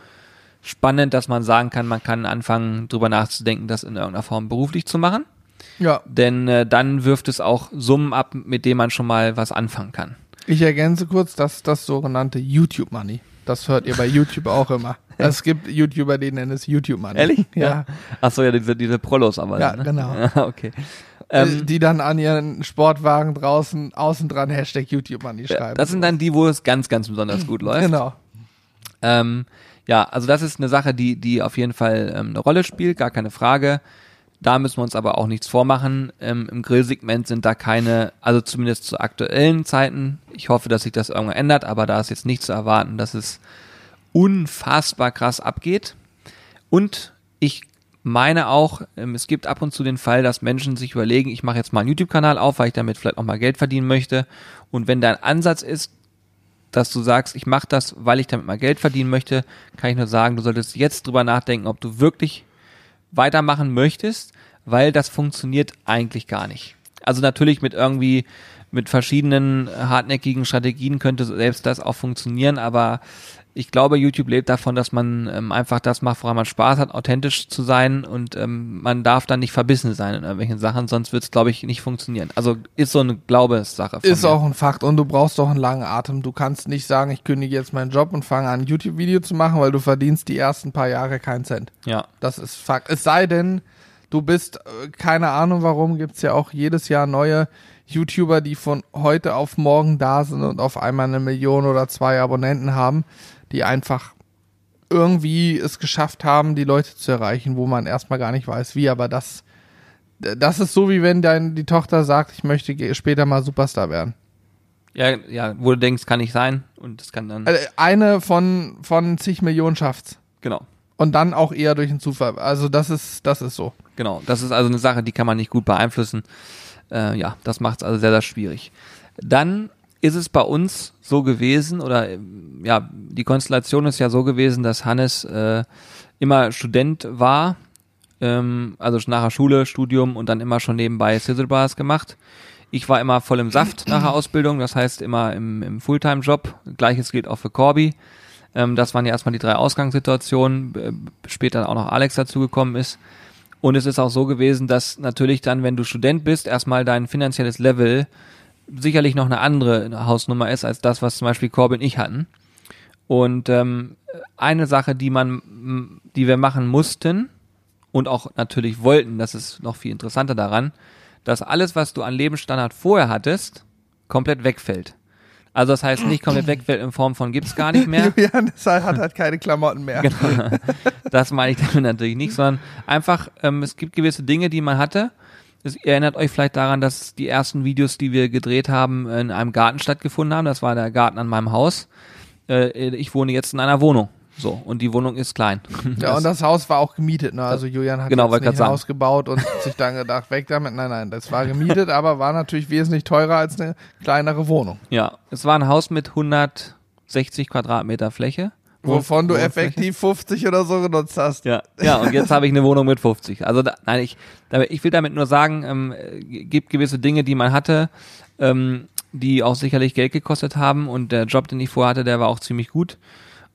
spannend, dass man sagen kann, man kann anfangen, drüber nachzudenken, das in irgendeiner Form beruflich zu machen. Ja. Denn äh, dann wirft es auch Summen ab, mit denen man schon mal was anfangen kann. Ich ergänze kurz, das ist das sogenannte YouTube Money. Das hört ihr bei YouTube auch immer. Es gibt YouTuber, die nennen es YouTube Money. Ehrlich? Ja. Ach so, ja, diese, diese Prollos aber. Ja, ne? genau. Ja, okay. Äh, Ähm, die dann an ihren Sportwagen draußen außen dran Hashtag YouTube Money schreiben. das sind dann die, wo es ganz, ganz besonders gut läuft. Genau. Ähm, ja, also das ist eine Sache, die, die auf jeden Fall ähm, eine Rolle spielt, gar keine Frage. Da müssen wir uns aber auch nichts vormachen. Ähm, Im Grillsegment sind da keine, also zumindest zu aktuellen Zeiten. Ich hoffe, dass sich das irgendwann ändert, aber da ist jetzt nicht zu erwarten, dass es unfassbar krass abgeht. Und ich meine auch, ähm, es gibt ab und zu den Fall, dass Menschen sich überlegen, ich mache jetzt mal einen YouTube-Kanal auf, weil ich damit vielleicht auch mal Geld verdienen möchte. Und wenn dein Ansatz ist, dass du sagst, ich mache das, weil ich damit mal Geld verdienen möchte, kann ich nur sagen, du solltest jetzt drüber nachdenken, ob du wirklich weitermachen möchtest, weil das funktioniert eigentlich gar nicht. Also natürlich mit irgendwie mit verschiedenen hartnäckigen Strategien könnte selbst das auch funktionieren, aber ich glaube, YouTube lebt davon, dass man ähm, einfach das macht, woran man Spaß hat, authentisch zu sein und ähm, man darf dann nicht verbissen sein in irgendwelchen Sachen, sonst wird es, glaube ich, nicht funktionieren. Also ist so eine Glaubenssache. Ist mir. auch ein Fakt und du brauchst auch einen langen Atem. Du kannst nicht sagen, ich kündige jetzt meinen Job und fange an, YouTube-Video zu machen, weil du verdienst die ersten paar Jahre keinen Cent. Ja. Das ist Fakt. Es sei denn, du bist, äh, keine Ahnung warum, gibt's ja auch jedes Jahr neue YouTuber, die von heute auf morgen da sind und auf einmal eine Million oder zwei Abonnenten haben, die einfach irgendwie es geschafft haben, die Leute zu erreichen, wo man erstmal gar nicht weiß, wie, aber das, das ist so, wie wenn dein, die Tochter sagt, ich möchte später mal Superstar werden. Ja, ja, wo du denkst, kann nicht sein und das kann dann, Äh, Eine von, von zig Millionen schafft's. genau. Und dann auch eher durch einen Zufall. Also das ist, das ist so. Genau, das ist also eine Sache, die kann man nicht gut beeinflussen. Äh, ja, das macht es also sehr, sehr schwierig. Dann ist es bei uns so gewesen oder ja, die Konstellation ist ja so gewesen, dass Hannes äh, immer Student war, ähm, also nach der Schule, Studium und dann immer schon nebenbei Sizzle Bars gemacht. Ich war immer voll im Saft nach der Ausbildung, das heißt immer im, im Fulltime-Job. Gleiches gilt auch für Corby. Ähm, das waren ja erstmal die drei Ausgangssituationen, äh, später auch noch Alex dazugekommen ist. Und es ist auch so gewesen, dass natürlich dann, wenn du Student bist, erstmal dein finanzielles Level sicherlich noch eine andere Hausnummer ist als das, was zum Beispiel Corbin und ich hatten. Und ähm, eine Sache, die man, die wir machen mussten und auch natürlich wollten, das ist noch viel interessanter daran, dass alles, was du an Lebensstandard vorher hattest, komplett wegfällt. Also das heißt nicht komplett wegfällt in Form von gibt's gar nicht mehr. Julian hat halt keine Klamotten mehr. Genau. Das meine ich damit natürlich nicht, sondern einfach, ähm, es gibt gewisse Dinge, die man hatte. Es erinnert euch vielleicht daran, dass die ersten Videos, die wir gedreht haben, in einem Garten stattgefunden haben. Das war der Garten an meinem Haus. Äh, ich wohne jetzt in einer Wohnung. So, und die Wohnung ist klein. Ja, und das Haus war auch gemietet, ne? Also Julian hat genau, jetzt nicht ein Haus gebaut und sich dann gedacht, weg damit. Nein, nein, das war gemietet, aber war natürlich wesentlich teurer als eine kleinere Wohnung. Ja, es war ein Haus mit 160 Quadratmeter Fläche. Wovon du effektiv 50 oder so genutzt hast. Ja, ja und jetzt habe ich eine Wohnung mit 50. Also da, nein, ich, ich will damit nur sagen, ähm, gibt gewisse Dinge, die man hatte, ähm, die auch sicherlich Geld gekostet haben und der Job, den ich vorhatte, der war auch ziemlich gut.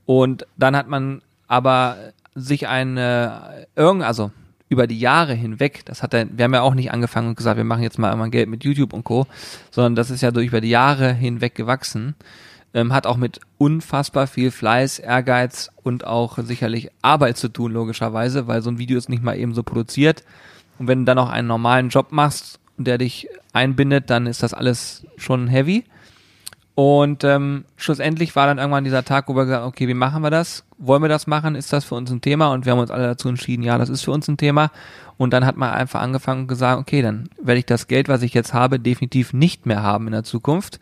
Und dann hat man aber sich eine, irgend, also über die Jahre hinweg, das hat er, wir haben ja auch nicht angefangen und gesagt, wir machen jetzt mal immer Geld mit YouTube und Co., sondern das ist ja durch über die Jahre hinweg gewachsen, ähm, hat auch mit unfassbar viel Fleiß, Ehrgeiz und auch sicherlich Arbeit zu tun, logischerweise, weil so ein Video ist nicht mal eben so produziert. Und wenn du dann auch einen normalen Job machst der dich einbindet, dann ist das alles schon heavy. Und ähm, schlussendlich war dann irgendwann dieser Tag, wo wir gesagt okay, wie machen wir das? Wollen wir das machen? Ist das für uns ein Thema? Und wir haben uns alle dazu entschieden, ja, das ist für uns ein Thema. Und dann hat man einfach angefangen und gesagt, okay, dann werde ich das Geld, was ich jetzt habe, definitiv nicht mehr haben in der Zukunft.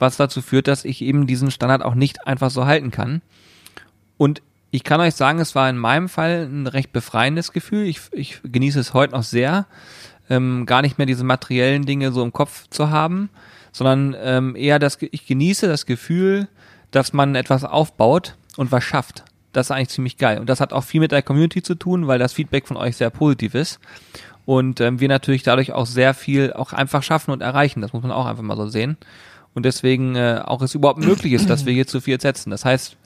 Was dazu führt, dass ich eben diesen Standard auch nicht einfach so halten kann. Und ich kann euch sagen, es war in meinem Fall ein recht befreiendes Gefühl. Ich, ich genieße es heute noch sehr, ähm, gar nicht mehr diese materiellen Dinge so im Kopf zu haben sondern ähm, eher das, ich genieße das Gefühl, dass man etwas aufbaut und was schafft. Das ist eigentlich ziemlich geil. Und das hat auch viel mit der Community zu tun, weil das Feedback von euch sehr positiv ist. Und ähm, wir natürlich dadurch auch sehr viel auch einfach schaffen und erreichen. Das muss man auch einfach mal so sehen. Und deswegen äh, auch es überhaupt möglich ist, dass wir hier zu viel setzen. Das heißt,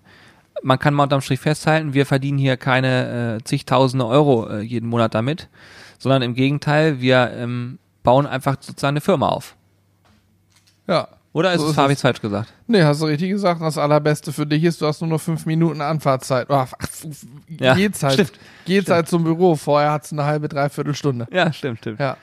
man kann mal unterm Strich festhalten, wir verdienen hier keine äh, zigtausende Euro äh, jeden Monat damit, sondern im Gegenteil, wir ähm, bauen einfach sozusagen eine Firma auf. Ja. Oder ist so es, habe ich falsch gesagt? Nee, hast du richtig gesagt. Das Allerbeste für dich ist, du hast nur noch fünf Minuten Anfahrtzeit. Oh, ach, ja, geht's halt, stimmt, geht's stimmt. halt zum Büro. Vorher hat's eine halbe, dreiviertel Stunde. Ja, stimmt, stimmt. Ja.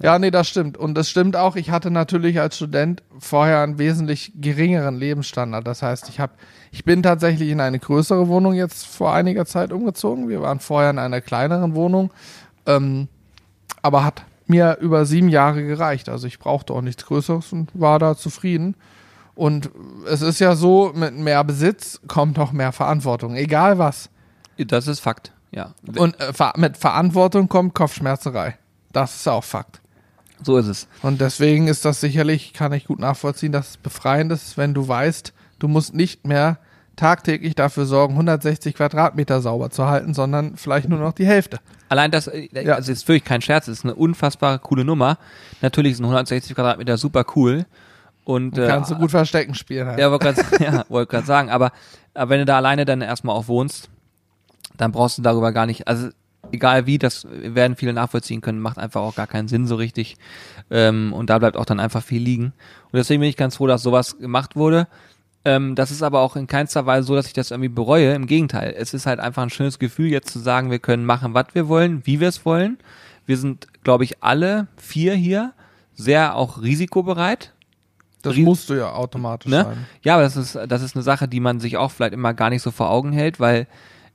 Ja, nee, das stimmt. Und das stimmt auch. Ich hatte natürlich als Student vorher einen wesentlich geringeren Lebensstandard. Das heißt, ich habe, ich bin tatsächlich in eine größere Wohnung jetzt vor einiger Zeit umgezogen. Wir waren vorher in einer kleineren Wohnung, ähm, aber hat mir über sieben Jahre gereicht. Also ich brauchte auch nichts Größeres und war da zufrieden. Und es ist ja so, mit mehr Besitz kommt auch mehr Verantwortung, egal was. Das ist Fakt, ja. Und äh, mit Verantwortung kommt Kopfschmerzerei. Das ist auch Fakt. So ist es. Und deswegen ist das sicherlich, kann ich gut nachvollziehen, dass es befreiend ist, wenn du weißt, du musst nicht mehr tagtäglich dafür sorgen, 160 Quadratmeter sauber zu halten, sondern vielleicht nur noch die Hälfte. Allein das, äh, ja. also ist wirklich kein Scherz, ist eine unfassbar coole Nummer. Natürlich sind 160 Quadratmeter super cool. Und, äh, kannst du gut Verstecken spielen halt. Ja, wollte gerade ja, wollt sagen, aber, aber wenn du da alleine dann erstmal auch wohnst, dann brauchst du darüber gar nicht, also egal wie, das werden viele nachvollziehen können, macht einfach auch gar keinen Sinn so richtig. Ähm, und da bleibt auch dann einfach viel liegen. Und deswegen bin ich ganz froh, dass sowas gemacht wurde. Ähm, das ist aber auch in keinster Weise so, dass ich das irgendwie bereue. Im Gegenteil, es ist halt einfach ein schönes Gefühl, jetzt zu sagen, wir können machen, was wir wollen, wie wir es wollen. Wir sind, glaube ich, alle vier hier sehr auch risikobereit. Das Ries musst du ja automatisch ne? sein. Ja, aber das ist, das ist eine Sache, die man sich auch vielleicht immer gar nicht so vor Augen hält, weil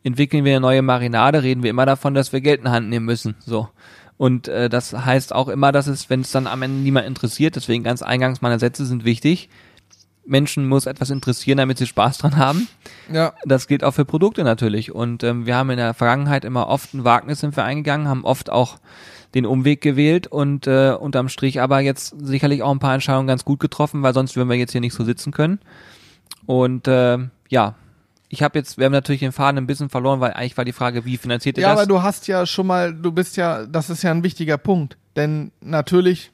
entwickeln wir eine neue Marinade, reden wir immer davon, dass wir Geld in Hand nehmen müssen. So. Und äh, das heißt auch immer, dass es, wenn es dann am Ende niemand interessiert, deswegen ganz eingangs meine Sätze sind wichtig, Menschen muss etwas interessieren, damit sie Spaß dran haben. Ja. Das gilt auch für Produkte natürlich. Und ähm, wir haben in der Vergangenheit immer oft ein Wagnis im Verein gegangen, haben oft auch den Umweg gewählt und äh, unterm Strich aber jetzt sicherlich auch ein paar Entscheidungen ganz gut getroffen, weil sonst würden wir jetzt hier nicht so sitzen können. Und äh, ja, ich habe jetzt, wir haben natürlich den Faden ein bisschen verloren, weil eigentlich war die Frage, wie finanziert ihr Ja, das? aber du hast ja schon mal, du bist ja, das ist ja ein wichtiger Punkt. Denn natürlich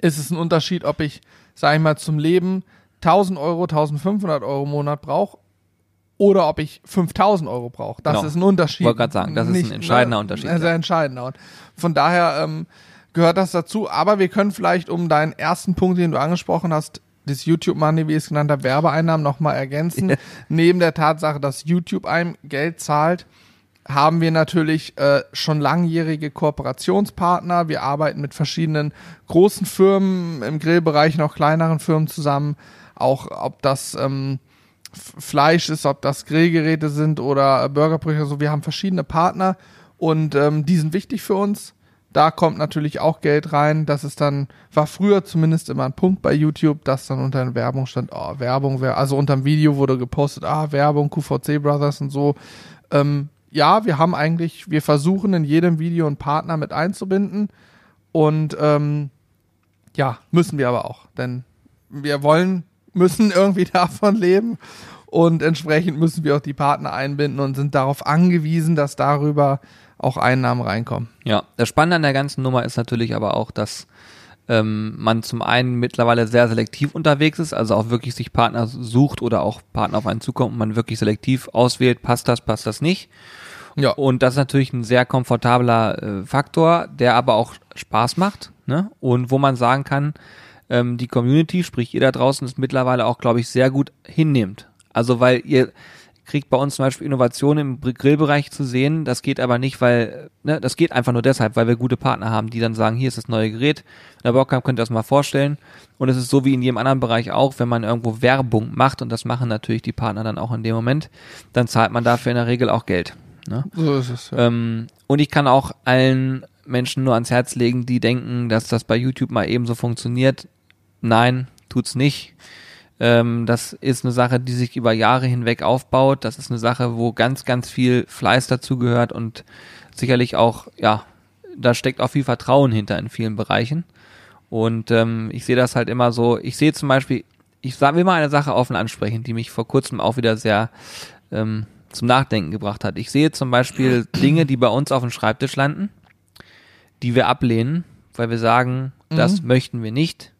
ist es ein Unterschied, ob ich, sag ich mal, zum Leben 1000 Euro, 1500 Euro im Monat brauche oder ob ich 5000 Euro brauche. Das Genau. ist ein Unterschied. Wollte grad sagen, das ist ein entscheidender Unterschied, Ein sehr ja. entscheidender. Und von daher ähm, gehört das dazu. Aber wir können vielleicht um deinen ersten Punkt, den du angesprochen hast, das YouTube Money, wie ich es genannt habe, Werbeeinnahmen nochmal ergänzen. Neben der Tatsache, dass YouTube einem Geld zahlt, haben wir natürlich äh, schon langjährige Kooperationspartner. Wir arbeiten mit verschiedenen großen Firmen im Grillbereich, noch kleineren Firmen zusammen. Auch ob das ähm, Fleisch ist, ob das Grillgeräte sind oder Burgerbrüche. So, wir haben verschiedene Partner und ähm, die sind wichtig für uns. Da kommt natürlich auch Geld rein. Das ist dann, war früher zumindest immer ein Punkt bei YouTube, dass dann unter der Werbung stand, oh, Werbung, wer- also unter dem Video wurde gepostet, ah, Werbung, QVC Brothers und so. Ähm, ja, wir haben eigentlich, wir versuchen in jedem Video einen Partner mit einzubinden und ähm, ja, müssen wir aber auch, denn wir wollen, müssen irgendwie davon leben und entsprechend müssen wir auch die Partner einbinden und sind darauf angewiesen, dass darüber auch Einnahmen reinkommen. Ja, das Spannende an der ganzen Nummer ist natürlich aber auch, dass ähm, man zum einen mittlerweile sehr selektiv unterwegs ist, also auch wirklich sich Partner sucht oder auch Partner auf einen zukommt und man wirklich selektiv auswählt, passt das, passt das nicht. Ja. Und das ist natürlich ein sehr komfortabler äh, Faktor, der aber auch Spaß macht, ne? Und wo man sagen kann, ähm, die Community, sprich ihr da draußen, ist mittlerweile auch, glaube ich, sehr gut hinnehmt. Also weil ihr kriegt bei uns zum Beispiel Innovationen im Grillbereich zu sehen. Das geht aber nicht, weil, ne, das geht einfach nur deshalb, weil wir gute Partner haben, die dann sagen, hier ist das neue Gerät. Wenn ihr Bock habt, könnt ihr das mal vorstellen. Und es ist so wie in jedem anderen Bereich auch, wenn man irgendwo Werbung macht, und das machen natürlich die Partner dann auch in dem Moment, dann zahlt man dafür in der Regel auch Geld. Ne? So ist es. Ja. Ähm, und ich kann auch allen Menschen nur ans Herz legen, die denken, dass das bei YouTube mal eben so funktioniert. Nein, tut's nicht. Ähm, das ist eine Sache, die sich über Jahre hinweg aufbaut. Das ist eine Sache, wo ganz, ganz viel Fleiß dazugehört und sicherlich auch, ja, da steckt auch viel Vertrauen hinter in vielen Bereichen. Und ähm, ich sehe das halt immer so. Ich sehe zum Beispiel, ich will mal eine Sache offen ansprechen, die mich vor kurzem auch wieder sehr ähm, zum Nachdenken gebracht hat. Ich sehe zum Beispiel Dinge, die bei uns auf dem Schreibtisch landen, die wir ablehnen, weil wir sagen, das möchten wir nicht,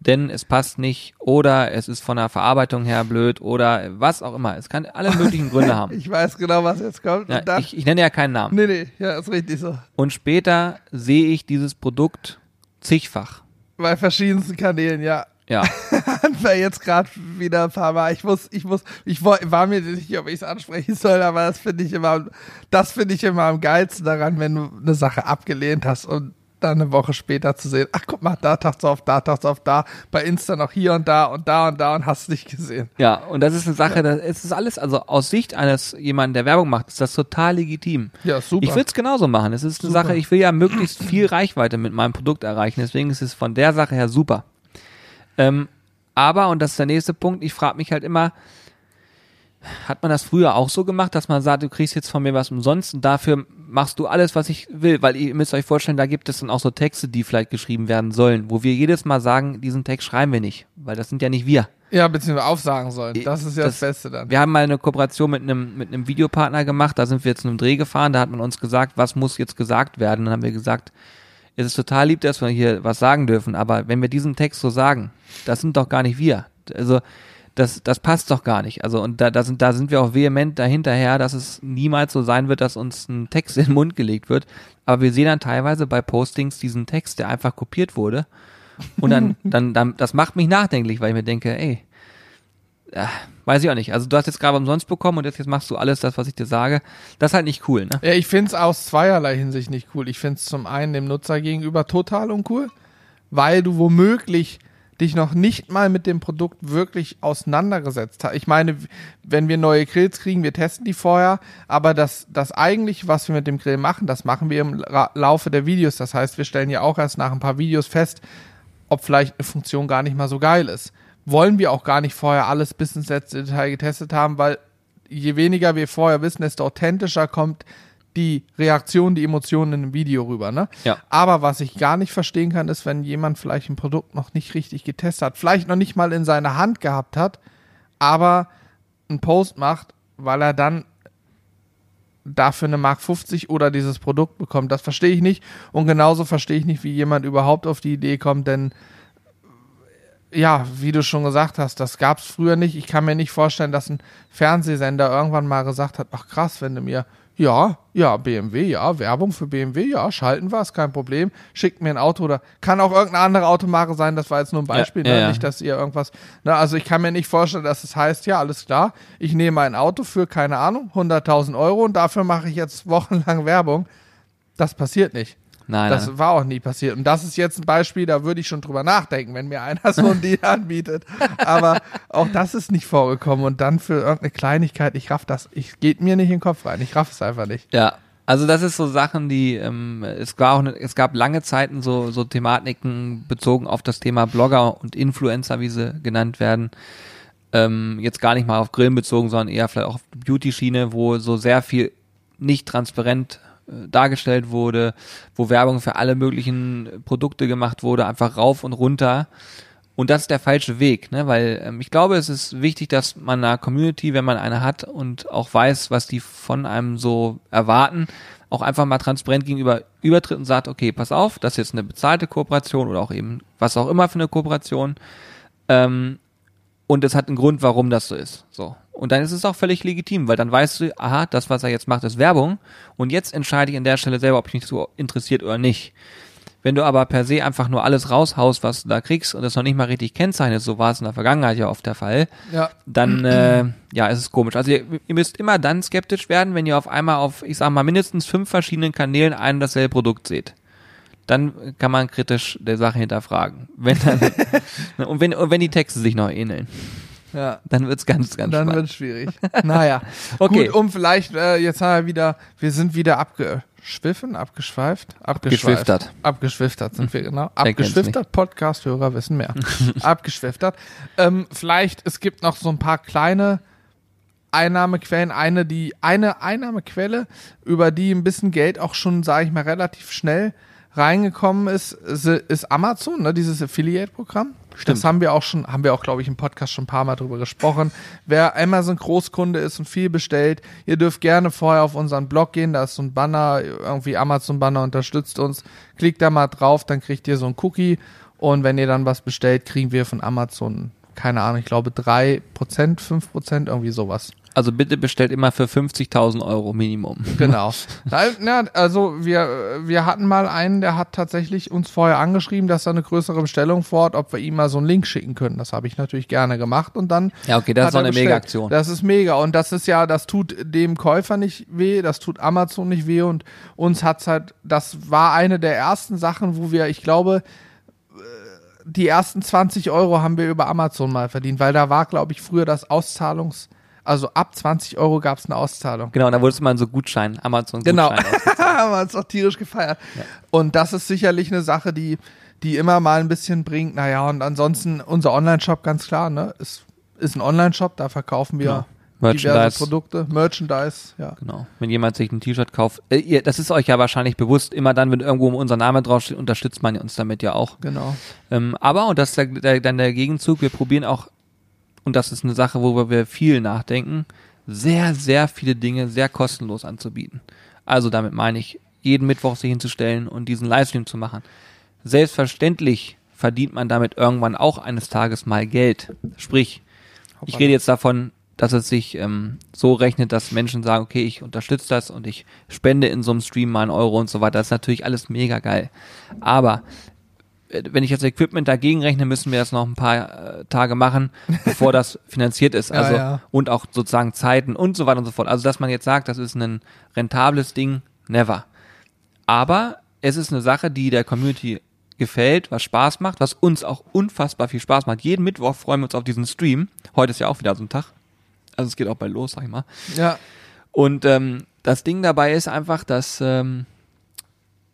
denn es passt nicht oder es ist von der Verarbeitung her blöd oder was auch immer. Es kann alle möglichen Gründe haben. Ich weiß genau, was jetzt kommt. Ja, dann, ich, ich nenne ja keinen Namen. nee, nee, ja, ist richtig so. Und später sehe ich dieses Produkt zigfach. Bei verschiedensten Kanälen, ja. Ja, wir jetzt gerade wieder ein paar Mal. Ich muss, ich muss, ich war mir nicht sicher, ob ich es ansprechen soll, aber das finde ich immer, das finde ich immer am geilsten daran, wenn du eine Sache abgelehnt hast und dann eine Woche später zu sehen, ach guck mal, da taucht's auf, da taucht's auf, da, bei Insta noch hier und da und da und da und hast nicht gesehen. ja, und das ist eine Sache, das, es ist alles, also aus Sicht eines jemanden, der Werbung macht, ist das total legitim. Ja, super. Ich würde es genauso machen. Es ist eine Super. Sache, ich will ja möglichst viel Reichweite mit meinem Produkt erreichen. Deswegen ist es von der Sache her super. Ähm, aber, und das ist der nächste Punkt, ich frage mich halt immer, hat man das früher auch so gemacht, dass man sagt, du kriegst jetzt von mir was umsonst und dafür machst du alles, was ich will? Weil ihr müsst euch vorstellen, da gibt es dann auch so Texte, die vielleicht geschrieben werden sollen, wo wir jedes Mal sagen, diesen Text schreiben wir nicht, weil das sind ja nicht wir. Ja, beziehungsweise aufsagen sollen. Das ist ja das, Das- Beste dann. Wir haben mal eine Kooperation mit einem, mit einem Videopartner gemacht, da sind wir jetzt in einem Dreh gefahren, da hat man uns gesagt, was muss jetzt gesagt werden. Dann haben wir gesagt, es ist total lieb, dass wir hier was sagen dürfen, aber wenn wir diesen Text so sagen, das sind doch gar nicht wir. Also das, das passt doch gar nicht. Also und da, da, sind, da sind wir auch vehement dahinterher, dass es niemals so sein wird, dass uns ein Text in den Mund gelegt wird. Aber wir sehen dann teilweise bei Postings diesen Text, der einfach kopiert wurde. Und dann, dann, dann, das macht mich nachdenklich, weil ich mir denke, ey, äh, weiß ich auch nicht. Also du hast jetzt gerade umsonst bekommen und jetzt, jetzt machst du alles das, was ich dir sage. Das ist halt nicht cool, ne? Ja, ich find's aus zweierlei Hinsicht nicht cool. Ich find's zum einen dem Nutzer gegenüber total uncool, weil du womöglich dich noch nicht mal mit dem Produkt wirklich auseinandergesetzt hast. Ich meine, wenn wir neue Grills kriegen, wir testen die vorher, aber das, das eigentlich, was wir mit dem Grill machen, das machen wir im Laufe der Videos. Das heißt, wir stellen ja auch erst nach ein paar Videos fest, ob vielleicht eine Funktion gar nicht mal so geil ist. wollen wir auch gar nicht vorher alles bis ins letzte Detail getestet haben, weil je weniger wir vorher wissen, desto authentischer kommt die Reaktion, die Emotionen in einem Video rüber. Ne? Ja. Aber was ich gar nicht verstehen kann, ist, wenn jemand vielleicht ein Produkt noch nicht richtig getestet hat, vielleicht noch nicht mal in seiner Hand gehabt hat, aber einen Post macht, weil er dann dafür eine Mark 50 oder dieses Produkt bekommt. Das verstehe ich nicht. Und genauso verstehe ich nicht, wie jemand überhaupt auf die Idee kommt, denn ja, wie du schon gesagt hast, das gab es früher nicht. Ich kann mir nicht vorstellen, dass ein Fernsehsender irgendwann mal gesagt hat, ach krass, wenn du mir, ja, ja, BMW, ja, Werbung für BMW, ja, schalten wir, ist kein Problem. Schickt mir ein Auto oder kann auch irgendeine andere Automarke sein, das war jetzt nur ein Beispiel, Ja, ne? ja, nicht, dass ihr irgendwas, ne? also ich kann mir nicht vorstellen, dass es heißt, ja, alles klar, ich nehme ein Auto für, keine Ahnung, 100.000 Euro und dafür mache ich jetzt wochenlang Werbung. Das passiert nicht. Nein, Das nein. war auch nie passiert. Und das ist jetzt ein Beispiel, da würde ich schon drüber nachdenken, wenn mir einer so einen Deal anbietet. Aber auch das ist nicht vorgekommen. Und dann für irgendeine Kleinigkeit, ich raff das, ich geht mir nicht in den Kopf rein. Ich raff es einfach nicht. Ja, also das ist so Sachen, die ähm, es war auch ne, es gab lange Zeiten so so Thematiken bezogen auf das Thema Blogger und Influencer, wie sie genannt werden. Ähm, jetzt gar nicht mal auf Grillen bezogen, sondern eher vielleicht auch auf Beauty-Schiene, wo so sehr viel nicht transparent dargestellt wurde, wo Werbung für alle möglichen Produkte gemacht wurde, einfach rauf und runter. Und das ist der falsche Weg, ne? weil ähm, ich glaube, es ist wichtig, dass man einer Community, wenn man eine hat und auch weiß, was die von einem so erwarten, auch einfach mal transparent gegenüber übertritt und sagt, okay, pass auf, das ist jetzt eine bezahlte Kooperation oder auch eben was auch immer für eine Kooperation. Ähm, und es hat einen Grund, warum das so ist. So. Und dann ist es auch völlig legitim, weil dann weißt du, aha, das, was er jetzt macht, ist Werbung. Und jetzt entscheide ich an der Stelle selber, ob mich so interessiert oder nicht. Wenn du aber per se einfach nur alles raushaust, was du da kriegst und das noch nicht mal richtig kennzeichnest, so war es in der Vergangenheit ja oft der Fall, Ja. dann äh, ja, ist es komisch. Also ihr, ihr müsst immer dann skeptisch werden, wenn ihr auf einmal auf, ich sag mal, mindestens fünf verschiedenen Kanälen ein und dasselbe Produkt seht. Dann kann man kritisch der Sache hinterfragen. Wenn dann, und, wenn, und wenn die Texte sich noch ähneln, Ja. dann wird's ganz, ganz Dann spannend. wird es schwierig. Naja. Okay. Gut, um vielleicht, äh, jetzt haben wir wieder, wir sind wieder abgeschwiffen, abgeschweift, abgeschweift. Abgeschwiftert. Abgeschwiftert sind wir, genau. Abgeschwiftert, Podcast-Hörer wissen mehr. Abgeschwiftert. Ähm, vielleicht, es gibt noch so ein paar kleine Einnahmequellen, eine, die, eine Einnahmequelle, über die ein bisschen Geld auch schon, sage ich mal, relativ schnell reingekommen ist, ist, ist Amazon, ne, dieses Affiliate-Programm. Stimmt. Das haben wir auch schon, haben wir auch, glaube ich, im Podcast schon ein paar Mal drüber gesprochen. Wer Amazon Großkunde ist und viel bestellt, ihr dürft gerne vorher auf unseren Blog gehen, da ist so ein Banner, irgendwie Amazon Banner unterstützt uns. Klickt da mal drauf, dann kriegt ihr so ein Cookie und wenn ihr dann was bestellt, kriegen wir von Amazon, keine Ahnung, ich glaube 3%, 5%, irgendwie sowas. Also bitte bestellt immer für 50.000 Euro Minimum. Genau. Na, also wir, wir hatten mal einen, der hat tatsächlich uns vorher angeschrieben, dass er eine größere Bestellung fordert, ob wir ihm mal so einen Link schicken können. Das habe ich natürlich gerne gemacht und dann. Ja, okay, das ist eine. Mega-Aktion. Das ist mega und das ist ja, das tut dem Käufer nicht weh, das tut Amazon nicht weh und uns hat's halt, das war eine der ersten Sachen, wo wir, ich glaube, äh, die ersten 20 Euro haben wir über Amazon mal verdient, weil da war, glaube ich, früher das Auszahlungs, also ab 20 Euro gab's eine Auszahlung. Genau, da wurde es mal so Gutschein, Amazon Genau. Gutschein ausgezahlt. haben wir uns auch tierisch gefeiert. Und das ist sicherlich eine Sache, die, die immer mal ein bisschen bringt. Naja, und ansonsten unser Online-Shop, ganz klar, ne? Ist, ist ein Online-Shop, da verkaufen wir Genau. diverse Merchandise. Produkte. Merchandise, ja. Genau. Wenn jemand sich ein T-Shirt kauft, äh, ihr, das ist euch ja wahrscheinlich bewusst, immer dann, wenn irgendwo unser Name draufsteht, unterstützt man uns damit ja auch. Genau. Ähm, aber, und das ist der, der, dann der Gegenzug, wir probieren auch, und das ist eine Sache, worüber wir viel nachdenken, sehr, sehr viele Dinge sehr kostenlos anzubieten. Also damit meine ich, jeden Mittwoch sich hinzustellen und diesen Livestream zu machen. Selbstverständlich verdient man damit irgendwann auch eines Tages mal Geld. Sprich, ich rede jetzt davon, dass es sich ähm, so rechnet, dass Menschen sagen, okay, ich unterstütze das und ich spende in so einem Stream mal einen Euro und so weiter. Das ist natürlich alles mega geil. Aber wenn ich das Equipment dagegen rechne, müssen wir das noch ein paar äh, Tage machen, bevor das finanziert ist. Ja, Also ja. und auch sozusagen Zeiten und so weiter und so fort. Also dass man jetzt sagt, das ist ein rentables Ding, never. Aber es ist eine Sache, die der Community gefällt, was Spaß macht, was uns auch unfassbar viel Spaß macht. Jeden Mittwoch freuen wir uns auf diesen Stream. Heute ist ja auch wieder so ein Tag. Also es geht auch bald los, sag ich mal. Ja. Und ähm, das Ding dabei ist einfach, dass ähm,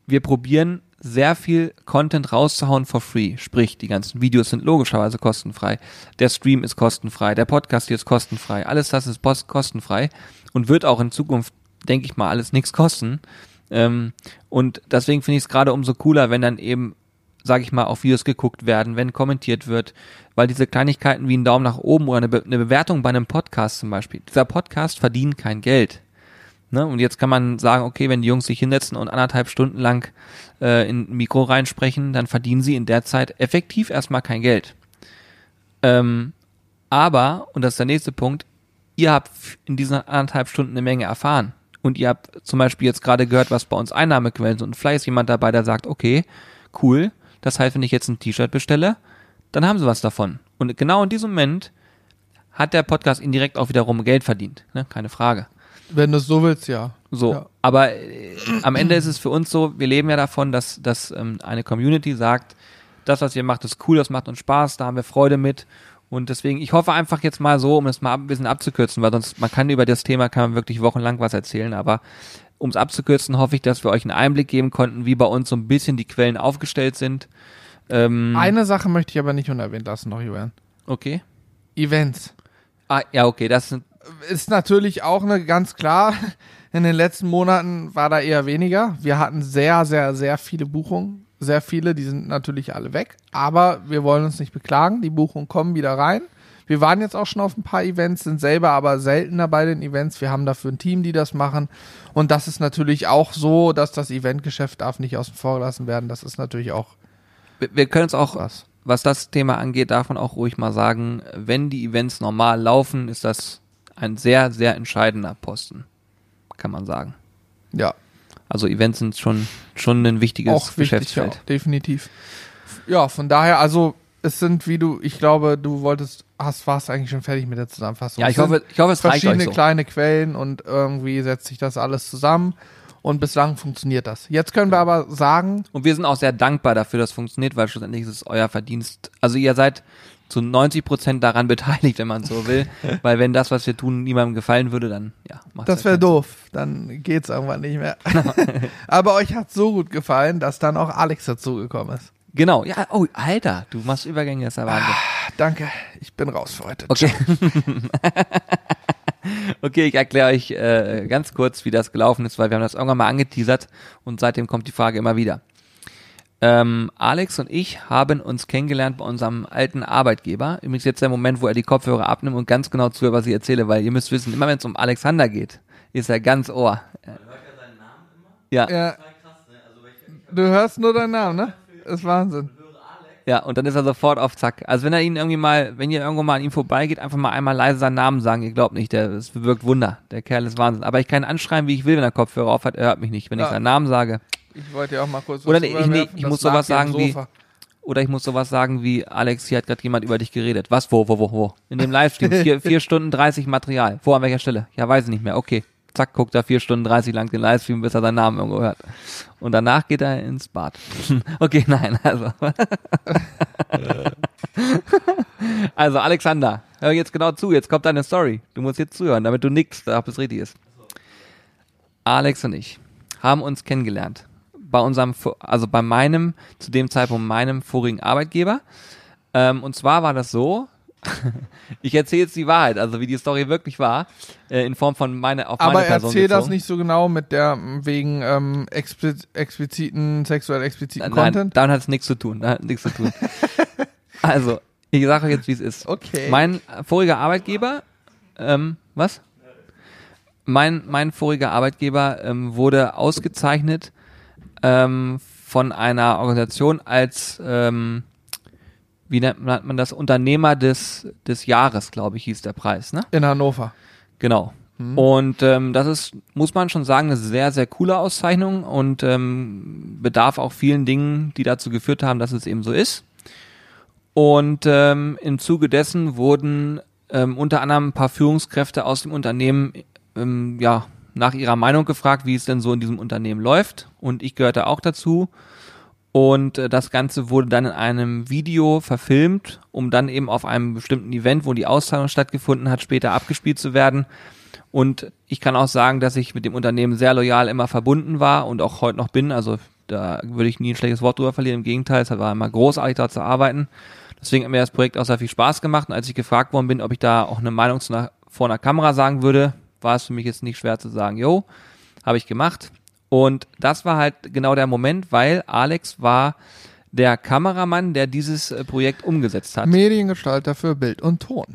wir probieren sehr viel Content rauszuhauen for free. Sprich, die ganzen Videos sind logischerweise kostenfrei. Der Stream ist kostenfrei. Der Podcast hier ist kostenfrei. Alles das ist kostenfrei und wird auch in Zukunft, denke ich mal, alles nichts kosten. Ähm, und deswegen finde ich es gerade umso cooler, wenn dann eben, sage ich mal, auf Videos geguckt werden, wenn kommentiert wird, weil diese Kleinigkeiten wie ein Daumen nach oben oder eine, Be eine Bewertung bei einem Podcast zum Beispiel, dieser Podcast verdient kein Geld. Ne? Und jetzt kann man sagen, okay, wenn die Jungs sich hinsetzen und anderthalb Stunden lang äh, in ein Mikro reinsprechen, dann verdienen sie in der Zeit effektiv erstmal kein Geld. Ähm, aber, und das ist der nächste Punkt, ihr habt in diesen anderthalb Stunden eine Menge erfahren. Und ihr habt zum Beispiel jetzt gerade gehört, was bei uns Einnahmequellen sind. Und vielleicht ist jemand dabei, der sagt, okay, cool, das heißt, wenn ich jetzt ein T-Shirt bestelle, dann haben sie was davon. Und genau in diesem Moment hat der Podcast indirekt auch wiederum Geld verdient. Ne? Keine Frage. Wenn du es so willst, ja. So, Ja. aber äh, am Ende ist es für uns so, wir leben ja davon, dass, dass ähm, eine Community sagt, das, was ihr macht, ist cool, das macht uns Spaß, da haben wir Freude mit. Und deswegen, ich hoffe einfach jetzt mal so, um es mal ein bisschen abzukürzen, weil sonst, man kann über das Thema, kann man wirklich wochenlang was erzählen, aber um es abzukürzen, hoffe ich, dass wir euch einen Einblick geben konnten, wie bei uns so ein bisschen die Quellen aufgestellt sind. Ähm, Eine Sache möchte ich aber nicht unerwähnt lassen noch, Julian. okay. Events. Ah, ja, okay, das sind, Ist natürlich auch eine ganz klar. In den letzten Monaten war da eher weniger. Wir hatten sehr, sehr, sehr viele Buchungen. Sehr viele, die sind natürlich alle weg. Aber wir wollen uns nicht beklagen. Die Buchungen kommen wieder rein. Wir waren jetzt auch schon auf ein paar Events, sind selber aber seltener bei den Events. Wir haben dafür ein Team, die das machen. Und das ist natürlich auch so, dass das Eventgeschäft darf nicht außen vor gelassen werden. Das ist natürlich auch wir, wir können es auch was. was das Thema angeht, darf man auch ruhig mal sagen, wenn die Events normal laufen, ist das ein sehr, sehr entscheidender Posten, kann man sagen. Ja, Also Events sind schon, schon ein wichtiges auch wichtig, ja, Geschäftsfeld. definitiv. Ja, von daher, also es sind, wie du, ich glaube, du wolltest, hast, warst eigentlich schon fertig mit der Zusammenfassung. Ja, ich hoffe, ich hoffe, es sind reicht euch verschiedene so. kleine Quellen und irgendwie setzt sich das alles zusammen und bislang funktioniert das. Jetzt können wir aber sagen, Und wir sind auch sehr dankbar dafür, dass es funktioniert, weil schlussendlich ist es euer Verdienst. Also ihr seid zu 90 Prozent daran beteiligt, wenn man so will. weil wenn das, was wir tun, niemandem gefallen würde, dann ja, das wäre doof, dann geht's irgendwann nicht mehr. aber euch hat so gut gefallen, dass dann auch Alex dazugekommen ist. Genau, ja, oh, Alter, du machst Übergänge, das ist ja Wahnsinn. Danke, ich bin raus für heute. Okay. okay, ich erkläre euch äh, ganz kurz, wie das gelaufen ist, weil wir haben das irgendwann mal angeteasert und seitdem kommt die Frage immer wieder. Ähm, Alex und ich haben uns kennengelernt bei unserem alten Arbeitgeber. Übrigens jetzt der Moment, wo er die Kopfhörer abnimmt und ganz genau zuhört, was ich erzähle, weil ihr müsst wissen, immer wenn es um Alexander geht, ist er ganz ohr. Ja, ja, Ja. Du hörst nur deinen Namen, ne? ist Wahnsinn. ja, und dann ist er sofort auf Zack. Also wenn er ihn irgendwie mal, wenn ihr irgendwo mal an ihm vorbeigeht, einfach mal einmal leise seinen Namen sagen. Ihr glaubt nicht, der, das bewirkt Wunder. Der Kerl ist Wahnsinn. Aber ich kann ihn anschreien, wie ich will, wenn er Kopfhörer auf hat. Er hört mich nicht. Wenn ich Ja. seinen Namen sage, Ich wollte ja auch mal kurz Oder nee, ich- nee, ich muss sowas sagen wie-. Oder ich muss sowas sagen wie, Alex, hier hat gerade jemand über dich geredet. Was, wo, wo, wo, wo? In dem Livestream. Vier, vier Stunden 30 Material. Wo, an welcher Stelle? Ja, weiß ich nicht mehr. Okay. Zack, guckt er vier Stunden 30 lang den Livestream, bis er seinen Namen irgendwo hört. Und danach geht er ins Bad. okay, nein, also. also, Alexander, hör jetzt genau zu. Jetzt kommt deine Story. Du musst jetzt zuhören, damit du nickst, ob es richtig ist. Alex und ich haben uns kennengelernt bei unserem, also bei meinem, zu dem Zeitpunkt meinem vorigen Arbeitgeber. Ähm, und zwar war das so, ich erzähle jetzt die Wahrheit, also wie die Story wirklich war, äh, in Form von meine, auf Aber meine Person erzähl das nicht so genau mit der wegen ähm, expliz expliziten, sexuell expliziten Nein, Content. damit hat es nichts zu tun. Da hat nichts zu tun. also, ich sage euch jetzt, wie es ist. Okay. Mein voriger Arbeitgeber, ähm, was? Mein, mein voriger Arbeitgeber ähm, wurde ausgezeichnet ähm, von einer Organisation als, ähm, wie nennt man das, Unternehmer des, des Jahres, glaube ich, hieß der Preis, ne? In Hannover. Genau. Und ähm, das ist, muss man schon sagen, eine sehr, sehr coole Auszeichnung und ähm, bedarf auch vielen Dingen, die dazu geführt haben, dass es eben so ist. Und ähm, im Zuge dessen wurden ähm, unter anderem ein paar Führungskräfte aus dem Unternehmen ähm, ja, nach ihrer Meinung gefragt, wie es denn so in diesem Unternehmen läuft. Und ich gehörte auch dazu. Und äh, das Ganze wurde dann in einem Video verfilmt, um dann eben auf einem bestimmten Event, wo die Auszahlung stattgefunden hat, später abgespielt zu werden. Und ich kann auch sagen, dass ich mit dem Unternehmen sehr loyal immer verbunden war und auch heute noch bin. Also da würde ich nie ein schlechtes Wort drüber verlieren. Im Gegenteil, es war immer großartig, da zu arbeiten. Deswegen hat mir das Projekt auch sehr viel Spaß gemacht. Und als ich gefragt worden bin, ob ich da auch eine Meinung zu einer, vor einer Kamera sagen würde, war es für mich jetzt nicht schwer zu sagen, yo, habe ich gemacht. Und das war halt genau der Moment, weil Alex war der Kameramann, der dieses äh, Projekt umgesetzt hat. Mediengestalter für Bild und Ton.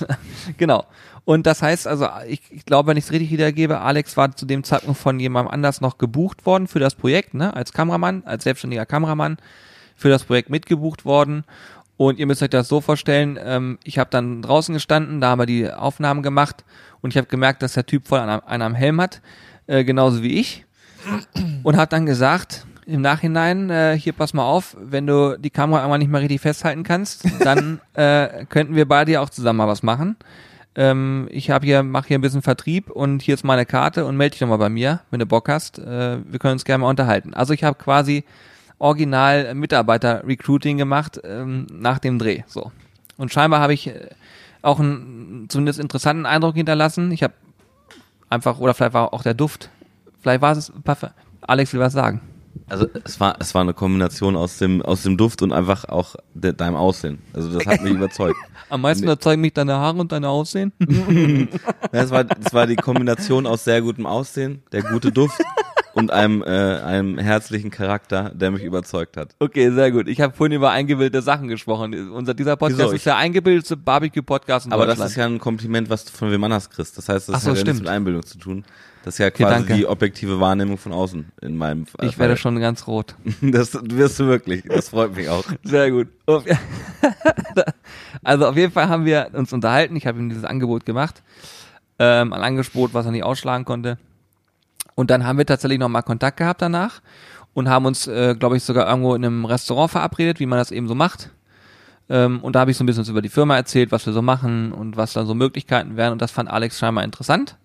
genau. Und das heißt also, ich, ich glaube, wenn ich es richtig wiedergebe, Alex war zu dem Zeitpunkt von jemandem anders noch gebucht worden für das Projekt, ne, als Kameramann, als selbstständiger Kameramann für das Projekt mitgebucht worden. Und ihr müsst euch das so vorstellen, ähm, ich habe dann draußen gestanden, da haben wir die Aufnahmen gemacht und ich habe gemerkt, dass der Typ voll an einem, Helm hat, äh, genauso wie ich. Und hat dann gesagt, im Nachhinein, äh, hier pass mal auf, wenn du die Kamera einmal nicht mehr richtig festhalten kannst, dann äh, könnten wir beide ja auch zusammen mal was machen. Ähm, ich habe hier, mache hier ein bisschen Vertrieb und hier ist meine Karte und melde dich doch mal bei mir, wenn du Bock hast. Äh, wir können uns gerne mal unterhalten. Also ich habe quasi original Mitarbeiter-Recruiting gemacht ähm, nach dem Dreh. So. Und scheinbar habe ich äh, auch einen zumindest interessanten Eindruck hinterlassen. Ich habe einfach, oder vielleicht war auch der Duft, vielleicht war es, Alex will was sagen. Also es war es war eine Kombination aus dem aus dem Duft und einfach auch de, deinem Aussehen. Also das hat mich überzeugt. Am meisten nee. überzeugen mich deine Haare und dein Aussehen. es war es war die Kombination aus sehr gutem Aussehen, der gute Duft und einem äh, einem herzlichen Charakter, der mich überzeugt hat. Okay, sehr gut. Ich habe vorhin über eingebildete Sachen gesprochen. Unser dieser Podcast Wieso? ist der eingebildete Barbecue Podcast in Aber das ist ja ein Kompliment, was du von wem anders kriegst. Das heißt, das so, hat ja nichts mit Einbildung zu tun. Das ist ja quasi okay, die objektive Wahrnehmung von außen in meinem Fall. Ich werde schon ganz rot. das wirst du wirklich. Das freut mich auch. Sehr gut. Also auf jeden Fall haben wir uns unterhalten. Ich habe ihm dieses Angebot gemacht. Ähm, ein Angebot, was er nicht ausschlagen konnte. Und dann haben wir tatsächlich nochmal Kontakt gehabt danach und haben uns, äh, glaube ich, sogar irgendwo in einem Restaurant verabredet, wie man das eben so macht. Ähm, und da habe ich so ein bisschen über die Firma erzählt, was wir so machen und was da so Möglichkeiten wären. Und das fand Alex scheinbar interessant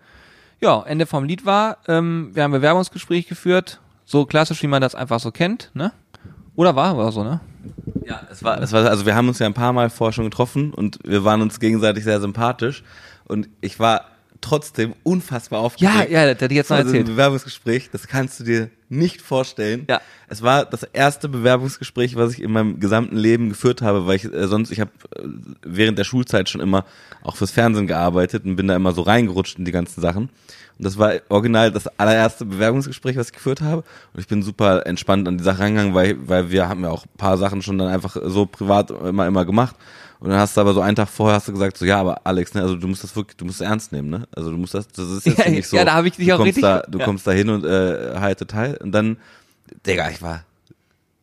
ja, Ende vom Lied war, ähm, wir haben Bewerbungsgespräch geführt, so klassisch, wie man das einfach so kennt, ne? Oder war war so, ne? Ja, es war, es war, also wir haben uns ja ein paar Mal vorher schon getroffen und wir waren uns gegenseitig sehr sympathisch und ich war trotzdem unfassbar aufgeregt. Ja, ja, hätte ich jetzt noch erzählt. Ein Bewerbungsgespräch, das kannst du dir nicht vorstellen. Ja. Es war das erste Bewerbungsgespräch, was ich in meinem gesamten Leben geführt habe, weil ich äh, sonst, ich habe äh, während der Schulzeit schon immer auch fürs Fernsehen gearbeitet und bin da immer so reingerutscht in die ganzen Sachen. Und das war original das allererste Bewerbungsgespräch, was ich geführt habe. Und ich bin super entspannt an die Sache rangegangen, weil, weil wir haben ja auch ein paar Sachen schon dann einfach so privat immer, immer gemacht. Und dann hast du aber so einen Tag vorher hast du gesagt, so ja, aber Alex, ne, also du musst das wirklich, du musst es ernst nehmen, ne? Also du musst das, das ist jetzt ja, nicht so. Ja, da habe ich dich auch richtig. Da, du ja. kommst da hin und äh, halte teil und dann, Digga, ich war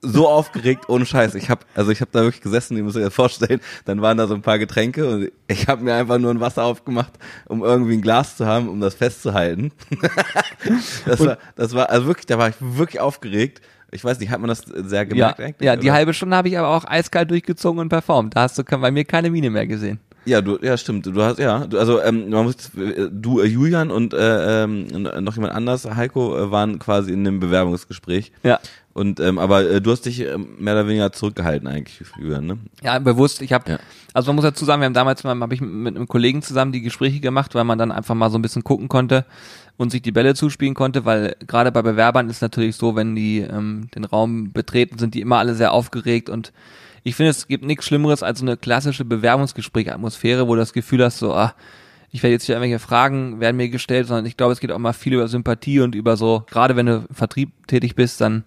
so aufgeregt, ohne Scheiß. Ich habe also ich habe da wirklich gesessen, ihr müsst euch das vorstellen, dann waren da so ein paar Getränke und ich habe mir einfach nur ein Wasser aufgemacht, um irgendwie ein Glas zu haben, um das festzuhalten. das war das war also wirklich, da war ich wirklich aufgeregt. Ich weiß nicht, hat man das sehr gemerkt ja, eigentlich? Ja, die oder? halbe Stunde habe ich aber auch eiskalt durchgezogen und performt. Da hast du bei mir keine Miene mehr gesehen. Ja, du, ja, stimmt. Du hast, ja, du, also ähm, man muss, du, äh, Julian und äh, ähm, noch jemand anders, Heiko, äh, waren quasi in einem Bewerbungsgespräch. Ja. Und ähm, aber äh, du hast dich äh, mehr oder weniger zurückgehalten eigentlich, Julian, ne? Ja, bewusst. Ich habe, ja. also man muss dazu sagen, wir haben damals mal, habe ich mit einem Kollegen zusammen die Gespräche gemacht, weil man dann einfach mal so ein bisschen gucken konnte und sich die Bälle zuspielen konnte, weil gerade bei Bewerbern ist natürlich so, wenn die ähm, den Raum betreten, sind die immer alle sehr aufgeregt und ich finde, es gibt nichts Schlimmeres als so eine klassische Bewerbungsgespräch-Atmosphäre, wo du das Gefühl hast, so, ah, ich werde jetzt hier irgendwelche Fragen werden mir gestellt, sondern ich glaube, es geht auch mal viel über Sympathie und über so, gerade wenn du im Vertrieb tätig bist, dann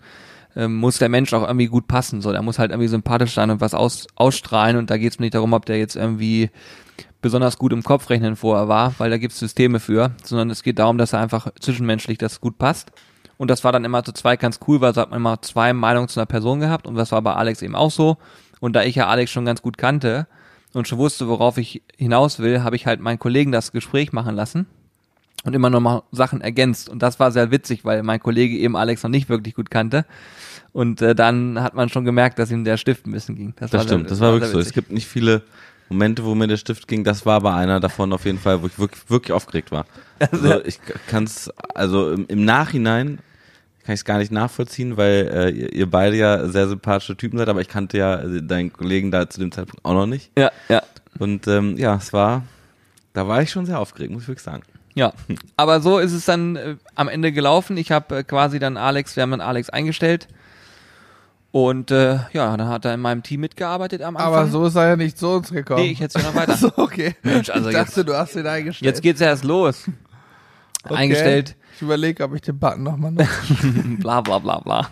ähm, muss der Mensch auch irgendwie gut passen. So, der muss halt irgendwie sympathisch sein und was aus, ausstrahlen und da geht es nicht darum, ob der jetzt irgendwie besonders gut im Kopfrechnen vorher war, weil da gibt es Systeme für, sondern es geht darum, dass er einfach zwischenmenschlich das gut passt. Und das war dann immer zu zweit ganz cool, weil so hat man immer zwei Meinungen zu einer Person gehabt und das war bei Alex eben auch so. Und da ich ja Alex schon ganz gut kannte und schon wusste, worauf ich hinaus will, habe ich halt meinen Kollegen das Gespräch machen lassen und immer noch mal Sachen ergänzt. Und das war sehr witzig, weil mein Kollege eben Alex noch nicht wirklich gut kannte. Und äh, dann hat man schon gemerkt, dass ihm der Stift ein bisschen ging. Das, das stimmt, sehr, das war wirklich so. Es gibt nicht viele Momente, wo mir der Stift ging. Das war aber einer davon auf jeden Fall, wo ich wirklich, wirklich aufgeregt war. Also ich kann es, also im, im Nachhinein kann ich es gar nicht nachvollziehen, weil äh, ihr, ihr, beide ja sehr sympathische Typen seid, aber ich kannte ja äh, deinen Kollegen da zu dem Zeitpunkt auch noch nicht. Ja, ja. Und ähm, ja, es war, da war ich schon sehr aufgeregt, muss ich wirklich sagen. Ja, aber so ist es dann äh, am Ende gelaufen. Ich habe äh, quasi dann Alex, wir haben dann Alex eingestellt. Und äh, ja, dann hat er in meinem Team mitgearbeitet am Anfang. Aber so ist er ja nicht zu uns gekommen. Nee, ich hätte es ja noch weiter. so, okay. Mensch, also ich dachte, jetzt- du hast ihn eingestellt. Jetzt geht's ja erst los. Okay. Eingestellt, Ich überlege, ob ich den Button nochmal nutze. bla bla bla bla.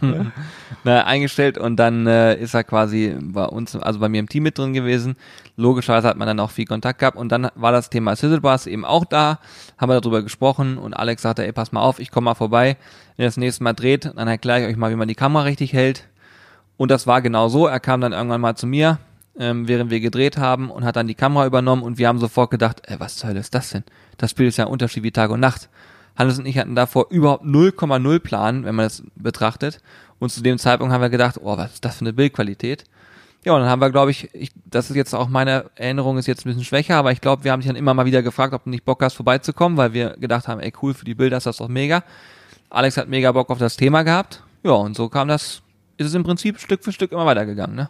Na, eingestellt und dann äh, ist er quasi bei uns, also bei mir im Team mit drin gewesen. Logischerweise hat man dann auch viel Kontakt gehabt und dann war das Thema Sizzlebars eben auch da, haben wir darüber gesprochen und Alex sagte, ey, pass mal auf, ich komme mal vorbei, wenn ihr das nächste Mal dreht, dann erkläre ich euch mal, wie man die Kamera richtig hält. Und das war genau so. Er kam dann irgendwann mal zu mir, ähm, während wir gedreht haben und hat dann die Kamera übernommen und wir haben sofort gedacht, ey, was zur Hölle ist das denn? Das Bild ist ja ein Unterschied wie Tag und Nacht. Hannes und ich hatten davor überhaupt 0,0 Plan, wenn man das betrachtet. Und zu dem Zeitpunkt haben wir gedacht, oh, was ist das für eine Bildqualität? Ja, und dann haben wir, glaube ich, ich, das ist jetzt auch meine Erinnerung ist jetzt ein bisschen schwächer, aber ich glaube, wir haben dich dann immer mal wieder gefragt, ob du nicht Bock hast, vorbeizukommen, weil wir gedacht haben, ey, cool, für die Bilder ist das doch mega. Alex hat mega Bock auf das Thema gehabt. Ja, und so kam das, ist es im Prinzip Stück für Stück immer weitergegangen, ne?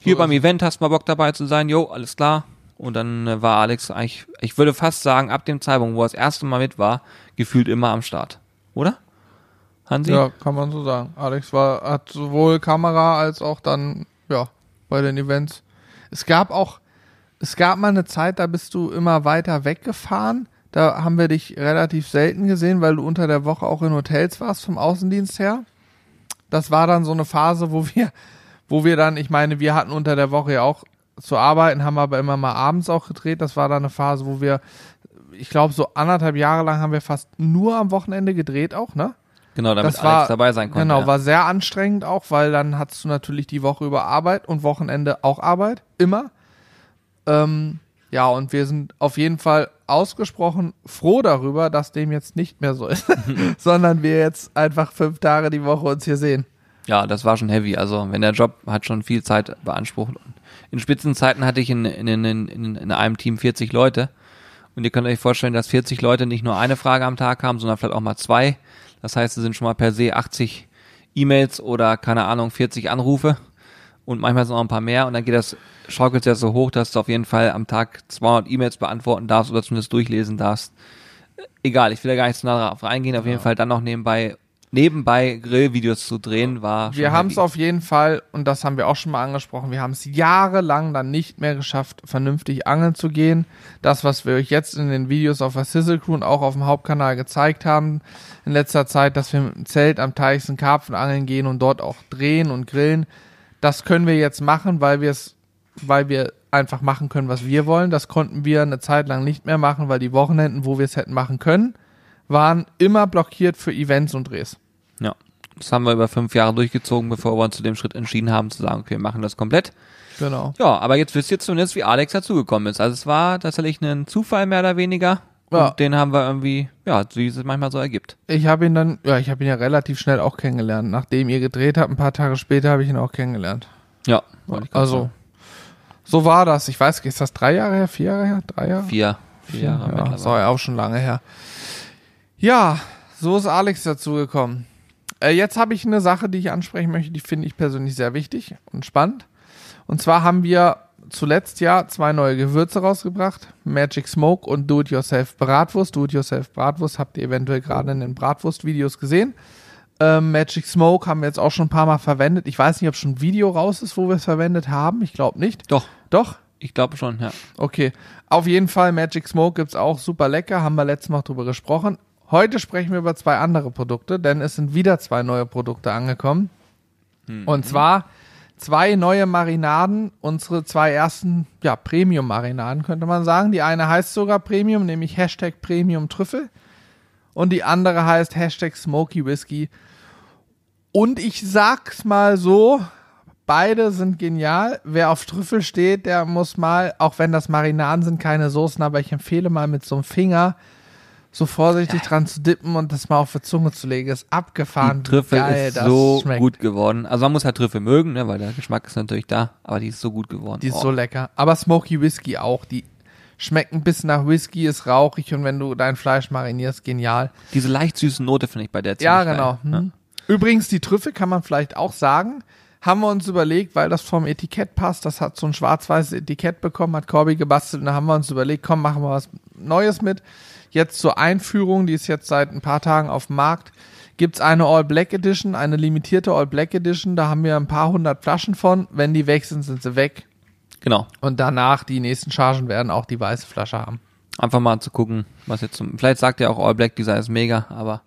Hier So beim Event hast du mal Bock dabei zu sein, jo, alles klar. Und dann äh, war Alex eigentlich, ich würde fast sagen, ab dem Zeitpunkt, wo er das erste Mal mit war, gefühlt immer am Start. Oder? Hansi? ja, kann man so sagen. Alex war, hat sowohl Kamera als auch dann, ja, bei den Events. Es gab auch, es gab mal eine Zeit, da bist du immer weiter weggefahren. Da haben wir dich relativ selten gesehen, weil du unter der Woche auch in Hotels warst vom Außendienst her. Das war dann so eine Phase, wo wir, wo wir dann, ich meine, wir hatten unter der Woche ja auch zu arbeiten, haben aber immer mal abends auch gedreht. Das war dann eine Phase, wo wir, ich glaube, so anderthalb Jahre lang haben wir fast nur am Wochenende gedreht auch, ne? Genau, damit das Alex war- dabei sein konnte. Genau, ja. war sehr anstrengend auch, weil dann hattest du natürlich die Woche über Arbeit und Wochenende auch Arbeit, immer. Ähm, ja, und wir sind auf jeden Fall ausgesprochen froh darüber, dass dem jetzt nicht mehr so ist, sondern wir jetzt einfach fünf Tage die Woche uns hier sehen. Ja, das war schon heavy. Also, wenn der Job hat schon viel Zeit beansprucht. In Spitzenzeiten hatte ich in, in, in, in, in einem Team 40 Leute. Und ihr könnt euch vorstellen, dass 40 Leute nicht nur eine Frage am Tag haben, sondern vielleicht auch mal zwei. Das heißt, es sind schon mal per se 80 E-Mails oder keine Ahnung, 40 Anrufe. Und manchmal sind auch ein paar mehr. Und dann geht das, schaukelt ja so hoch, dass du auf jeden Fall am Tag 200 E-Mails beantworten darfst oder zumindest durchlesen darfst. Egal, ich will da gar nicht zu nah drauf reingehen. Auf jeden Fall dann noch nebenbei, nebenbei Grillvideos zu drehen, war Wir haben es auf jeden Fall, und das haben wir auch schon mal angesprochen, wir haben es jahrelang dann nicht mehr geschafft, vernünftig angeln zu gehen. Das, was wir euch jetzt in den Videos auf der Sizzle Crew und auch auf dem Hauptkanal gezeigt haben, in letzter Zeit, dass wir mit dem Zelt am Teichsen Karpfen angeln gehen und dort auch drehen und grillen, das können wir jetzt machen, weil wir es, weil wir einfach machen können, was wir wollen. Das konnten wir eine Zeit lang nicht mehr machen, weil die Wochenenden, wo wir es hätten machen können, waren immer blockiert für Events und Drehs. Ja. Das haben wir über fünf Jahre durchgezogen, bevor wir uns zu dem Schritt entschieden haben, zu sagen, okay, wir machen das komplett. Genau. Ja, aber jetzt wisst ihr zumindest, wie Alex dazugekommen ist. Also es war tatsächlich ein Zufall mehr oder weniger. Ja. Und den haben wir irgendwie, ja, wie es manchmal so ergibt. Ich habe ihn dann, ja, ich habe ihn ja relativ schnell auch kennengelernt. Nachdem ihr gedreht habt, ein paar Tage später habe ich ihn auch kennengelernt. Ja. Also, sagen. so war das. Ich weiß, ist das drei Jahre her, vier Jahre her, drei Jahre? vier, vier Jahre ja, mittlerweile. das war ja auch schon lange her. Ja, so ist Alex dazugekommen. Äh, jetzt habe ich eine Sache, die ich ansprechen möchte, die finde ich persönlich sehr wichtig und spannend. Und zwar haben wir zuletzt ja zwei neue Gewürze rausgebracht. Magic Smoke und Do-It-Yourself Bratwurst. Do-It-Yourself Bratwurst habt ihr eventuell gerade in den Bratwurst-Videos gesehen. Ähm, Magic Smoke haben wir jetzt auch schon ein paar Mal verwendet. Ich weiß nicht, ob schon ein Video raus ist, wo wir es verwendet haben. Ich glaube nicht. Doch, Doch? ich glaube schon, ja. Okay. Auf jeden Fall, Magic Smoke gibt's auch super lecker. Haben wir letztes Mal drüber gesprochen. Heute sprechen wir über zwei andere Produkte, denn es sind wieder zwei neue Produkte angekommen. Und zwar zwei neue Marinaden, unsere zwei ersten, ja, Premium-Marinaden, könnte man sagen. Die eine heißt sogar Premium, nämlich Hashtag Premium Trüffel. Und die andere heißt Hashtag Smoky Whisky. Und ich sag's mal so, beide sind genial. Wer auf Trüffel steht, der muss mal, auch wenn das Marinaden sind, keine Soßen, aber ich empfehle mal mit so einem Finger so vorsichtig dran zu dippen und das mal auf die Zunge zu legen. Ist abgefahren. Die Trüffel geil ist so schmeckt. gut geworden. Also man muss halt Trüffel mögen, ne, weil der Geschmack ist natürlich da, aber die ist so gut geworden. Die ist Oh. so lecker. Aber Smoky Whisky auch. Die schmeckt ein bisschen nach Whisky, ist rauchig und wenn du dein Fleisch marinierst, genial. Diese leicht süße Note finde ich bei der Ja, genau. geil. Hm. Übrigens, die Trüffel kann man vielleicht auch sagen. Haben wir uns überlegt, weil das vom Etikett passt. Das hat so ein schwarz-weißes Etikett bekommen, hat Corby gebastelt. Und da haben wir uns überlegt, komm, machen wir was Neues mit. Jetzt zur Einführung, die ist jetzt seit ein paar Tagen auf dem Markt, gibt's eine All Black Edition, eine limitierte All Black Edition. Da haben wir ein paar hundert Flaschen von. Wenn die weg sind, sind sie weg. Genau. Und danach, die nächsten Chargen werden auch die weiße Flasche haben. Einfach mal zu gucken, was jetzt zum. Vielleicht sagt ja auch All Black Design ist mega, aber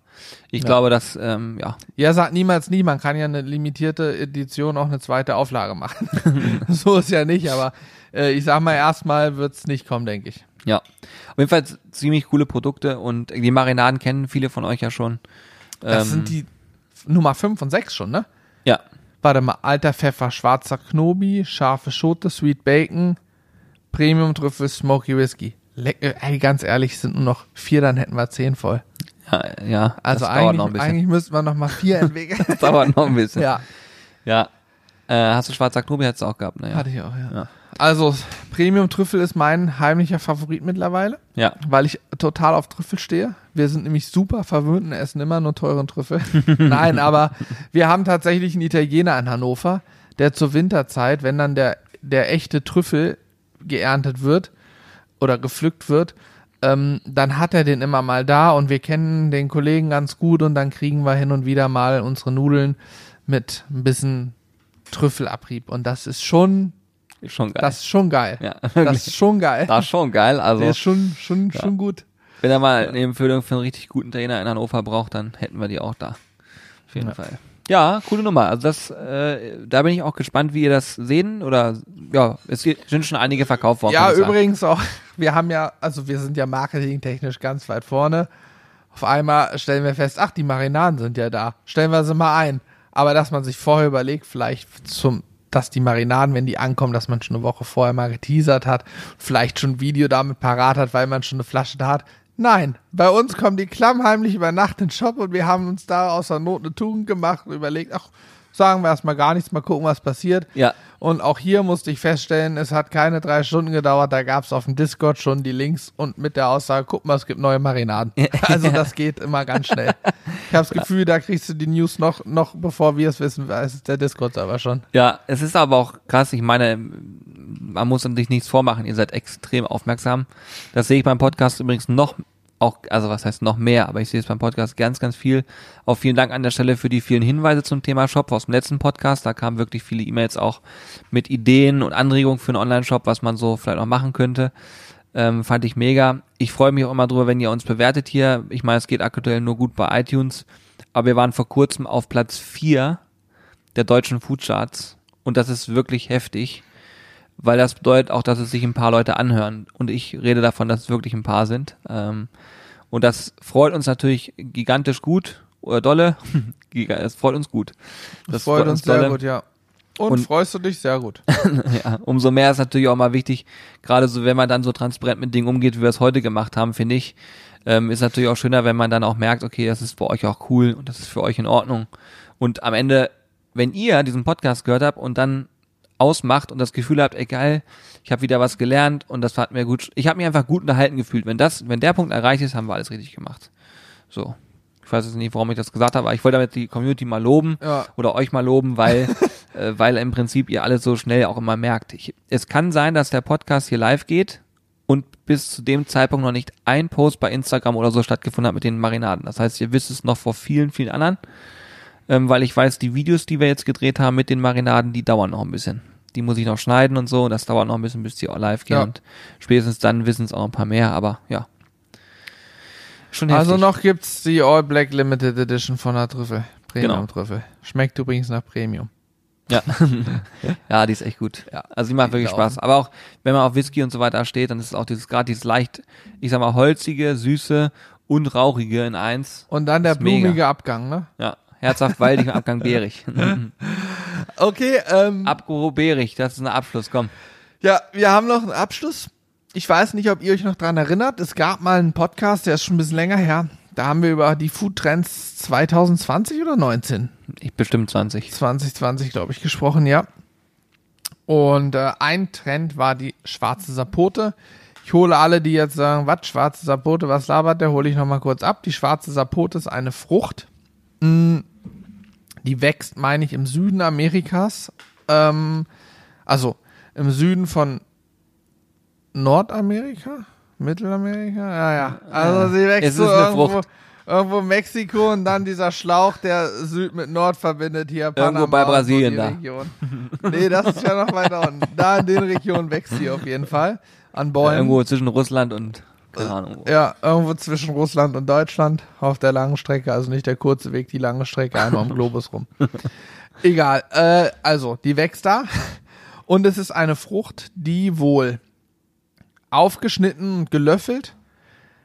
ich Ja. glaube, dass, ähm, ja, Ja, sagt niemals nie, man kann ja eine limitierte Edition auch eine zweite Auflage machen. so ist ja nicht, aber äh, ich sag mal, erstmal wird's nicht kommen, denke ich. ja. Auf jeden Fall ziemlich coole Produkte und die Marinaden kennen viele von euch ja schon. Das Ähm, sind die Nummer 5 und 6 schon, ne? Ja, Warte mal, alter Pfeffer, schwarzer Knobi, scharfe Schote, Sweet Bacon, Premium Trüffel, Smoky Whisky. Leck, äh, ey, ganz ehrlich, es sind nur noch vier, dann hätten wir zehn voll. Ja, ja. Also das dauert noch ein eigentlich, eigentlich müssten wir noch mal vier entwickeln. Das dauert noch ein bisschen. ja, Ja. Äh, hast du schwarzer Knobi du auch gehabt, ne? hatte ich auch, ja. Ja. Also, Premium Trüffel ist mein heimlicher Favorit mittlerweile, Ja. weil ich total auf Trüffel stehe. Wir sind nämlich super verwöhnt und essen immer nur teuren Trüffel. Nein, aber wir haben tatsächlich einen Italiener in Hannover, der zur Winterzeit, wenn dann der, der echte Trüffel geerntet wird oder gepflückt wird, ähm, dann hat er den immer mal da und wir kennen den Kollegen ganz gut und dann kriegen wir hin und wieder mal unsere Nudeln mit ein bisschen Trüffelabrieb und das ist schon, schon geil. das ist schon geil. ja, Das ist schon geil. Das ist schon geil. Also, Der ist schon, schon, schon gut. wenn er mal eine Empfehlung für einen richtig guten Trainer in Hannover braucht, dann hätten wir die auch da. Auf jeden Ja. Fall. Ja, coole Nummer. Also das, äh, da bin ich auch gespannt, wie ihr das sehen oder ja, es sind schon einige verkauft worden. Ja, übrigens auch, wir haben ja, also wir sind ja marketingtechnisch ganz weit vorne. Auf einmal stellen wir fest, ach, die Marinaden sind ja da. Stellen wir sie mal ein. Aber dass man sich vorher überlegt, vielleicht zum, dass die Marinaden, wenn die ankommen, dass man schon eine Woche vorher mal geteasert hat, vielleicht schon ein Video damit parat hat, weil man schon eine Flasche da hat. Nein, bei uns kommen die klammheimlich über Nacht in den Shop und wir haben uns da aus der Not eine Tugend gemacht und überlegt, ach, sagen wir erstmal gar nichts, mal gucken, was passiert. Ja, Und auch hier musste ich feststellen, es hat keine drei Stunden gedauert, da gab es auf dem Discord schon die Links und mit der Aussage, guck mal, es gibt neue Marinaden. Also das geht immer ganz schnell. Ich habe das Gefühl, da kriegst du die News noch, noch bevor wir es wissen, weiß es der Discord-Server schon. ja, es ist aber auch krass. Ich meine, man muss sich nichts vormachen. Ihr seid extrem aufmerksam. Das sehe ich beim Podcast übrigens noch auch, also was heißt noch mehr, aber ich sehe es beim Podcast ganz, ganz viel. Auch vielen Dank an der Stelle für die vielen Hinweise zum Thema Shop aus dem letzten Podcast. Da kamen wirklich viele E-Mails auch mit Ideen und Anregungen für einen Online-Shop, was man so vielleicht noch machen könnte. Ähm, fand ich mega. Ich freue mich auch immer drüber, wenn ihr uns bewertet hier. Ich meine, es geht aktuell nur gut bei iTunes, aber wir waren vor kurzem auf Platz 4 der deutschen Foodcharts und das ist wirklich heftig, weil das bedeutet auch, dass es sich ein paar Leute anhören und ich rede davon, dass es wirklich ein paar sind ähm, und das freut uns natürlich gigantisch gut oder dolle, es freut uns gut. Das freut uns sehr dolle. gut, ja. Und, Und- freust du dich sehr gut. Ja, umso mehr ist natürlich auch mal wichtig, gerade so, wenn man dann so transparent mit Dingen umgeht, wie wir es heute gemacht haben, finde ich, ähm, ist natürlich auch schöner, wenn man dann auch merkt, okay, das ist für euch auch cool und das ist für euch in Ordnung. Und am Ende, wenn ihr diesen Podcast gehört habt und dann ausmacht und das Gefühl habt, ey geil, ich habe wieder was gelernt und das hat mir gut, ich habe mich einfach gut unterhalten gefühlt. Wenn das, wenn der Punkt erreicht ist, haben wir alles richtig gemacht. So. Ich weiß jetzt nicht, warum ich das gesagt habe, aber ich wollte damit die Community mal loben Ja. oder euch mal loben, weil, äh, weil im Prinzip ihr alles so schnell auch immer merkt. Ich, es kann sein, dass der Podcast hier live geht und bis zu dem Zeitpunkt noch nicht ein Post bei Instagram oder so stattgefunden hat mit den Marinaden. Das heißt, ihr wisst es noch vor vielen, vielen anderen, ähm, weil ich weiß, die Videos, die wir jetzt gedreht haben mit den Marinaden, die dauern noch ein bisschen. Die muss ich noch schneiden und so, und das dauert noch ein bisschen, bis die live gehen Ja. und spätestens dann wissen es auch ein paar mehr, aber ja. Schon Also heftig. noch gibt's die All Black Limited Edition von der Trüffel. Premium Genau. Trüffel. Schmeckt übrigens nach Premium. Ja. ja, die ist echt gut. Ja. Also die macht wirklich Die Spaß. Aber auch, wenn man auf Whisky und so weiter steht, dann ist es auch dieses, gerade dieses leicht, ich sag mal, holzige, süße und rauchige in eins. Und dann der Ist mega. blumige Abgang, ne? Ja. Herzhaft, waldig und Abgang beerig. Okay, ähm, Abgro beerig, das ist ein Abschluss, komm. Ja, wir haben noch einen Abschluss. Ich weiß nicht, ob ihr euch noch dran erinnert. Es gab mal einen Podcast, der ist schon ein bisschen länger her. Da haben wir über die Food Trends 2020 oder 19? Ich bestimmt 20. 2020, glaube ich, gesprochen, ja. Und äh, ein Trend war die schwarze Sapote. Ich hole alle, die jetzt sagen, was, schwarze Sapote, was labert der, hole ich nochmal kurz ab. Die schwarze Sapote ist eine Frucht. Mm, Die wächst, meine ich, im Süden Amerikas. Ähm, also im Süden von Nordamerika? Mittelamerika? Ja, ja. Also sie wächst Es so irgendwo, Frucht. irgendwo Mexiko und dann dieser Schlauch, der Süd mit Nord verbindet, hier Panama Irgendwo bei Brasilien da. Region. Nee, das ist ja noch weiter unten. Da in den Regionen wächst sie auf jeden Fall. An Bäumen. Irgendwo zwischen Russland und keine Ahnung. wo. Ja, irgendwo zwischen Russland und Deutschland auf der langen Strecke, also nicht der kurze Weg, die lange Strecke, einmal um Globus rum. Egal, äh, also, die wächst da und es ist eine Frucht, die wohl aufgeschnitten und gelöffelt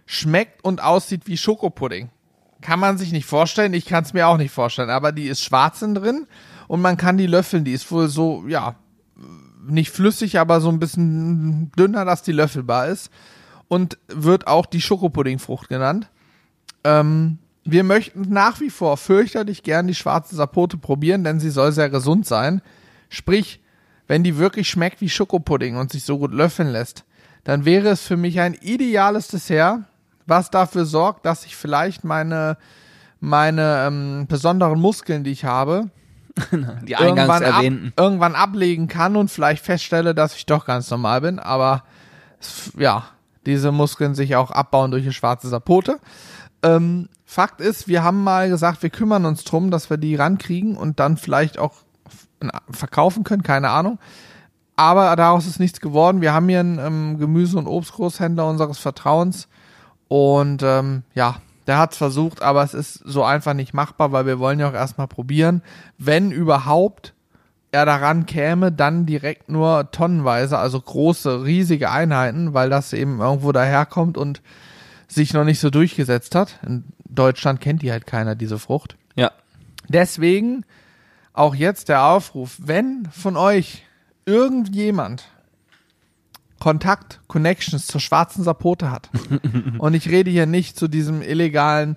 schmeckt und aussieht wie Schokopudding. Kann man sich nicht vorstellen, ich kann es mir auch nicht vorstellen, aber die ist schwarz innen drin und man kann die löffeln, die ist wohl so, ja, nicht flüssig, aber so ein bisschen dünner, dass die löffelbar ist und wird auch die Schokopuddingfrucht genannt. Ähm, wir möchten nach wie vor fürchterlich gern die schwarze Sapote probieren, denn sie soll sehr gesund sein. Sprich, wenn die wirklich schmeckt wie Schokopudding und sich so gut löffeln lässt, dann wäre es für mich ein ideales Dessert, was dafür sorgt, dass ich vielleicht meine, meine ähm, besonderen Muskeln, die ich habe, Die eingangs irgendwann, ab, erwähnten. irgendwann ablegen kann und vielleicht feststelle, dass ich doch ganz normal bin. Aber ja, diese Muskeln sich auch abbauen durch die schwarze Sapote. Ähm, Fakt ist, wir haben mal gesagt, wir kümmern uns drum, dass wir die rankriegen und dann vielleicht auch verkaufen können, keine Ahnung. Aber daraus ist nichts geworden. Wir haben hier einen ähm, Gemüse- und Obstgroßhändler unseres Vertrauens und ähm, ja, der hat es versucht, aber es ist so einfach nicht machbar, weil wir wollen ja auch erstmal probieren. Wenn überhaupt er daran käme, dann direkt nur tonnenweise, also große, riesige Einheiten, weil das eben irgendwo daherkommt und sich noch nicht so durchgesetzt hat. In Deutschland kennt die halt keiner, diese Frucht. Ja. Deswegen auch jetzt der Aufruf, wenn von euch irgendjemand Kontakt, Connections zur schwarzen Sapote hat, und ich rede hier nicht zu diesem illegalen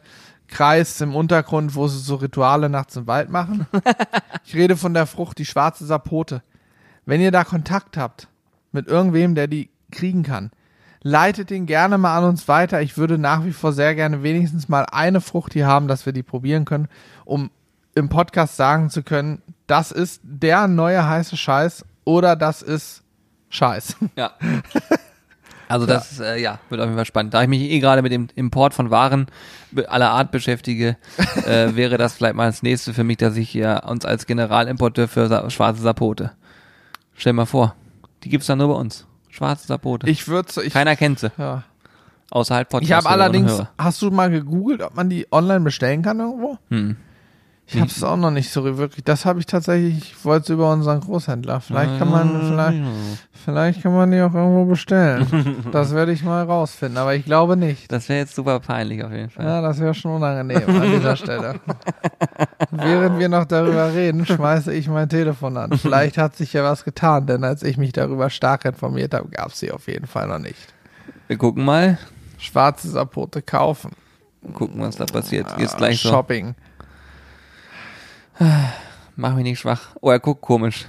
Kreis im Untergrund, wo sie so Rituale nachts im Wald machen. Ich rede von der Frucht, die schwarze Sapote. Wenn ihr da Kontakt habt mit irgendwem, der die kriegen kann, leitet den gerne mal an uns weiter. Ich würde nach wie vor sehr gerne wenigstens mal eine Frucht hier haben, dass wir die probieren können, um im Podcast sagen zu können, das ist der neue heiße Scheiß oder das ist Scheiß. Ja. Also das äh, ja, wird auf jeden Fall spannend. Da ich mich eh gerade mit dem Import von Waren aller Art beschäftige, äh, wäre das vielleicht mal das nächste für mich, dass ich hier uns als Generalimporteur für Sa schwarze Sapote. Stell mal vor, die gibt's dann nur bei uns. Schwarze Sapote. Ich würde ich, Keiner kennt sie, ja. außerhalb Podcast. Ich habe allerdings, hast du mal gegoogelt, ob man die online bestellen kann irgendwo? Hm. Ich habe es auch noch nicht so wirklich. Das habe ich tatsächlich, ich wollte es über unseren Großhändler. Vielleicht kann man, vielleicht, vielleicht kann man die auch irgendwo bestellen. Das werde ich mal rausfinden, aber ich glaube nicht. Das wäre jetzt super peinlich auf jeden Fall. Ja, das wäre schon unangenehm an dieser Stelle. Während wir noch darüber reden, schmeiße ich mein Telefon an. Vielleicht hat sich ja was getan, denn als ich mich darüber stark informiert habe, gab es sie auf jeden Fall noch nicht. Wir gucken mal, Schwarze Sapote kaufen. gucken, was da passiert. Jetzt gleich so. Shopping. Mach mich nicht schwach. Oh, er guckt komisch.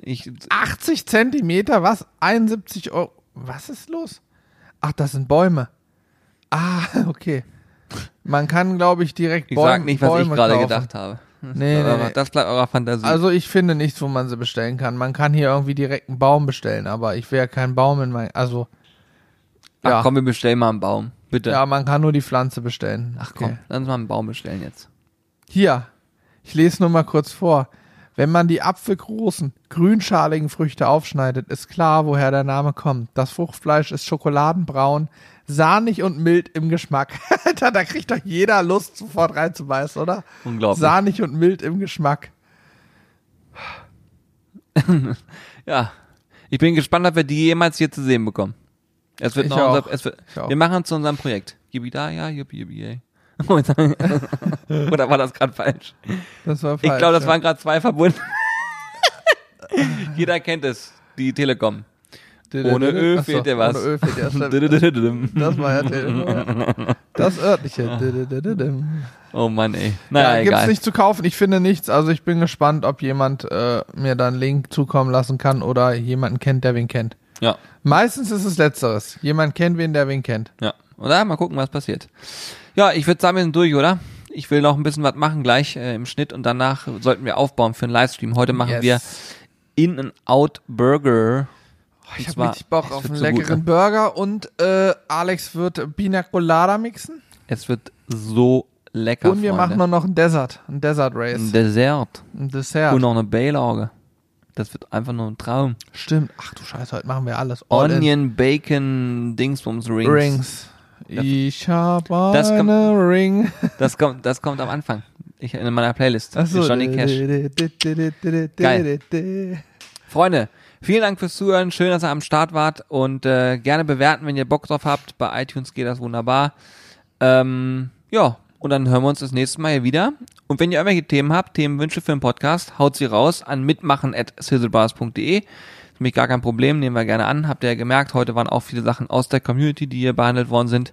Ich, 80 Zentimeter, was? 71 Euro. Was ist los? Ach, das sind Bäume. Ah, okay. Man kann, glaube ich, direkt ich Bäume, sag nicht, was Bäume ich gerade gedacht habe. Das, Nee, nee, eurer, nee. das bleibt eurer Fantasie. Also ich finde nichts, wo man sie bestellen kann. Man kann hier irgendwie direkt einen Baum bestellen, aber ich will ja keinen Baum in mein, also Ach ja. komm, wir bestellen mal einen Baum. Bitte. ja, man kann nur die Pflanze bestellen. Ach komm, Okay. lass uns mal einen Baum bestellen jetzt. Hier, ich lese nur mal kurz vor. Wenn man die apfelgroßen, grünschaligen Früchte aufschneidet, ist klar, woher der Name kommt. Das Fruchtfleisch ist schokoladenbraun, sahnig und mild im Geschmack. Alter, da kriegt doch jeder Lust, sofort reinzubeißen, oder? Unglaublich. Sahnig und mild im Geschmack. Ja. Ich bin gespannt, ob wir die jemals hier zu sehen bekommen. Es wird Ich noch unser, es wird, wir machen uns zu unserem Projekt. Yippie da, ja, yippie, yippie, yay. Oder war das gerade falsch? Das war Ich falsch, glaube, das waren gerade zwei verbunden. Jeder kennt es, die Telekom. Ohne Ö fehlt dir was. Ohne Ö fehlt dir, stimmt. Das war ja Telefon. ja. Das örtliche. oh Mann, ey. Naja, ja, gibt's egal. nicht zu kaufen. Ich finde nichts. Also ich bin gespannt, ob jemand äh, mir da einen Link zukommen lassen kann oder jemanden kennt, der wen kennt. Ja, Meistens ist es letzteres. Jemand kennt wen, der wen kennt. ja. Oder? Mal gucken, was passiert. Ja, ich würde sagen, wir sind durch, oder? Ich will noch ein bisschen was machen gleich äh, im Schnitt und danach sollten wir aufbauen für einen Livestream. Heute machen Yes. wir In-N-Out Burger. ich habe richtig Bock auf einen so leckeren gut, ne? Burger und äh, Alex wird Pina Colada mixen. Es wird so lecker. Und wir Freunde. machen noch ein Desert, ein Desert Race. Ein Dessert. Ein Dessert. Und noch eine Beilage. Das wird einfach nur ein Traum. Stimmt. Ach du Scheiße, heute machen wir alles. All Onion, in. Bacon, Dingsbums, Rings. Rings. Ich habe eine kommt, Ring. Das kommt, das kommt am Anfang. Ich, in meiner Playlist. Ach so. Johnny Cash. Geil. Freunde, vielen Dank fürs Zuhören. Schön, dass ihr am Start wart und äh, gerne bewerten, wenn ihr Bock drauf habt. Bei iTunes geht das wunderbar. Ähm, ja, und dann hören wir uns das nächste Mal hier wieder. Und wenn ihr irgendwelche Themen habt, Themenwünsche für den Podcast, haut sie raus an mitmachen.sizzlebars.de. Ist für mich gar kein Problem, nehmen wir gerne an. Habt ihr ja gemerkt, heute waren auch viele Sachen aus der Community, die hier behandelt worden sind.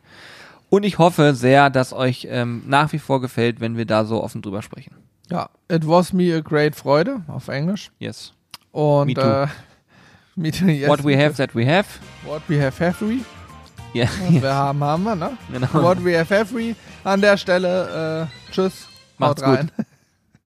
Und ich hoffe sehr, dass euch ähm, nach wie vor gefällt, wenn wir da so offen drüber sprechen. Ja, it was me a great Freude auf Englisch. Yes. Und me too. Äh, me too, yes. What we have, that we have. What we have, have we. Ja. Was yes. wir haben, haben wir, ne? Genau. What we have, have we. An der Stelle, äh, tschüss. Macht's gut.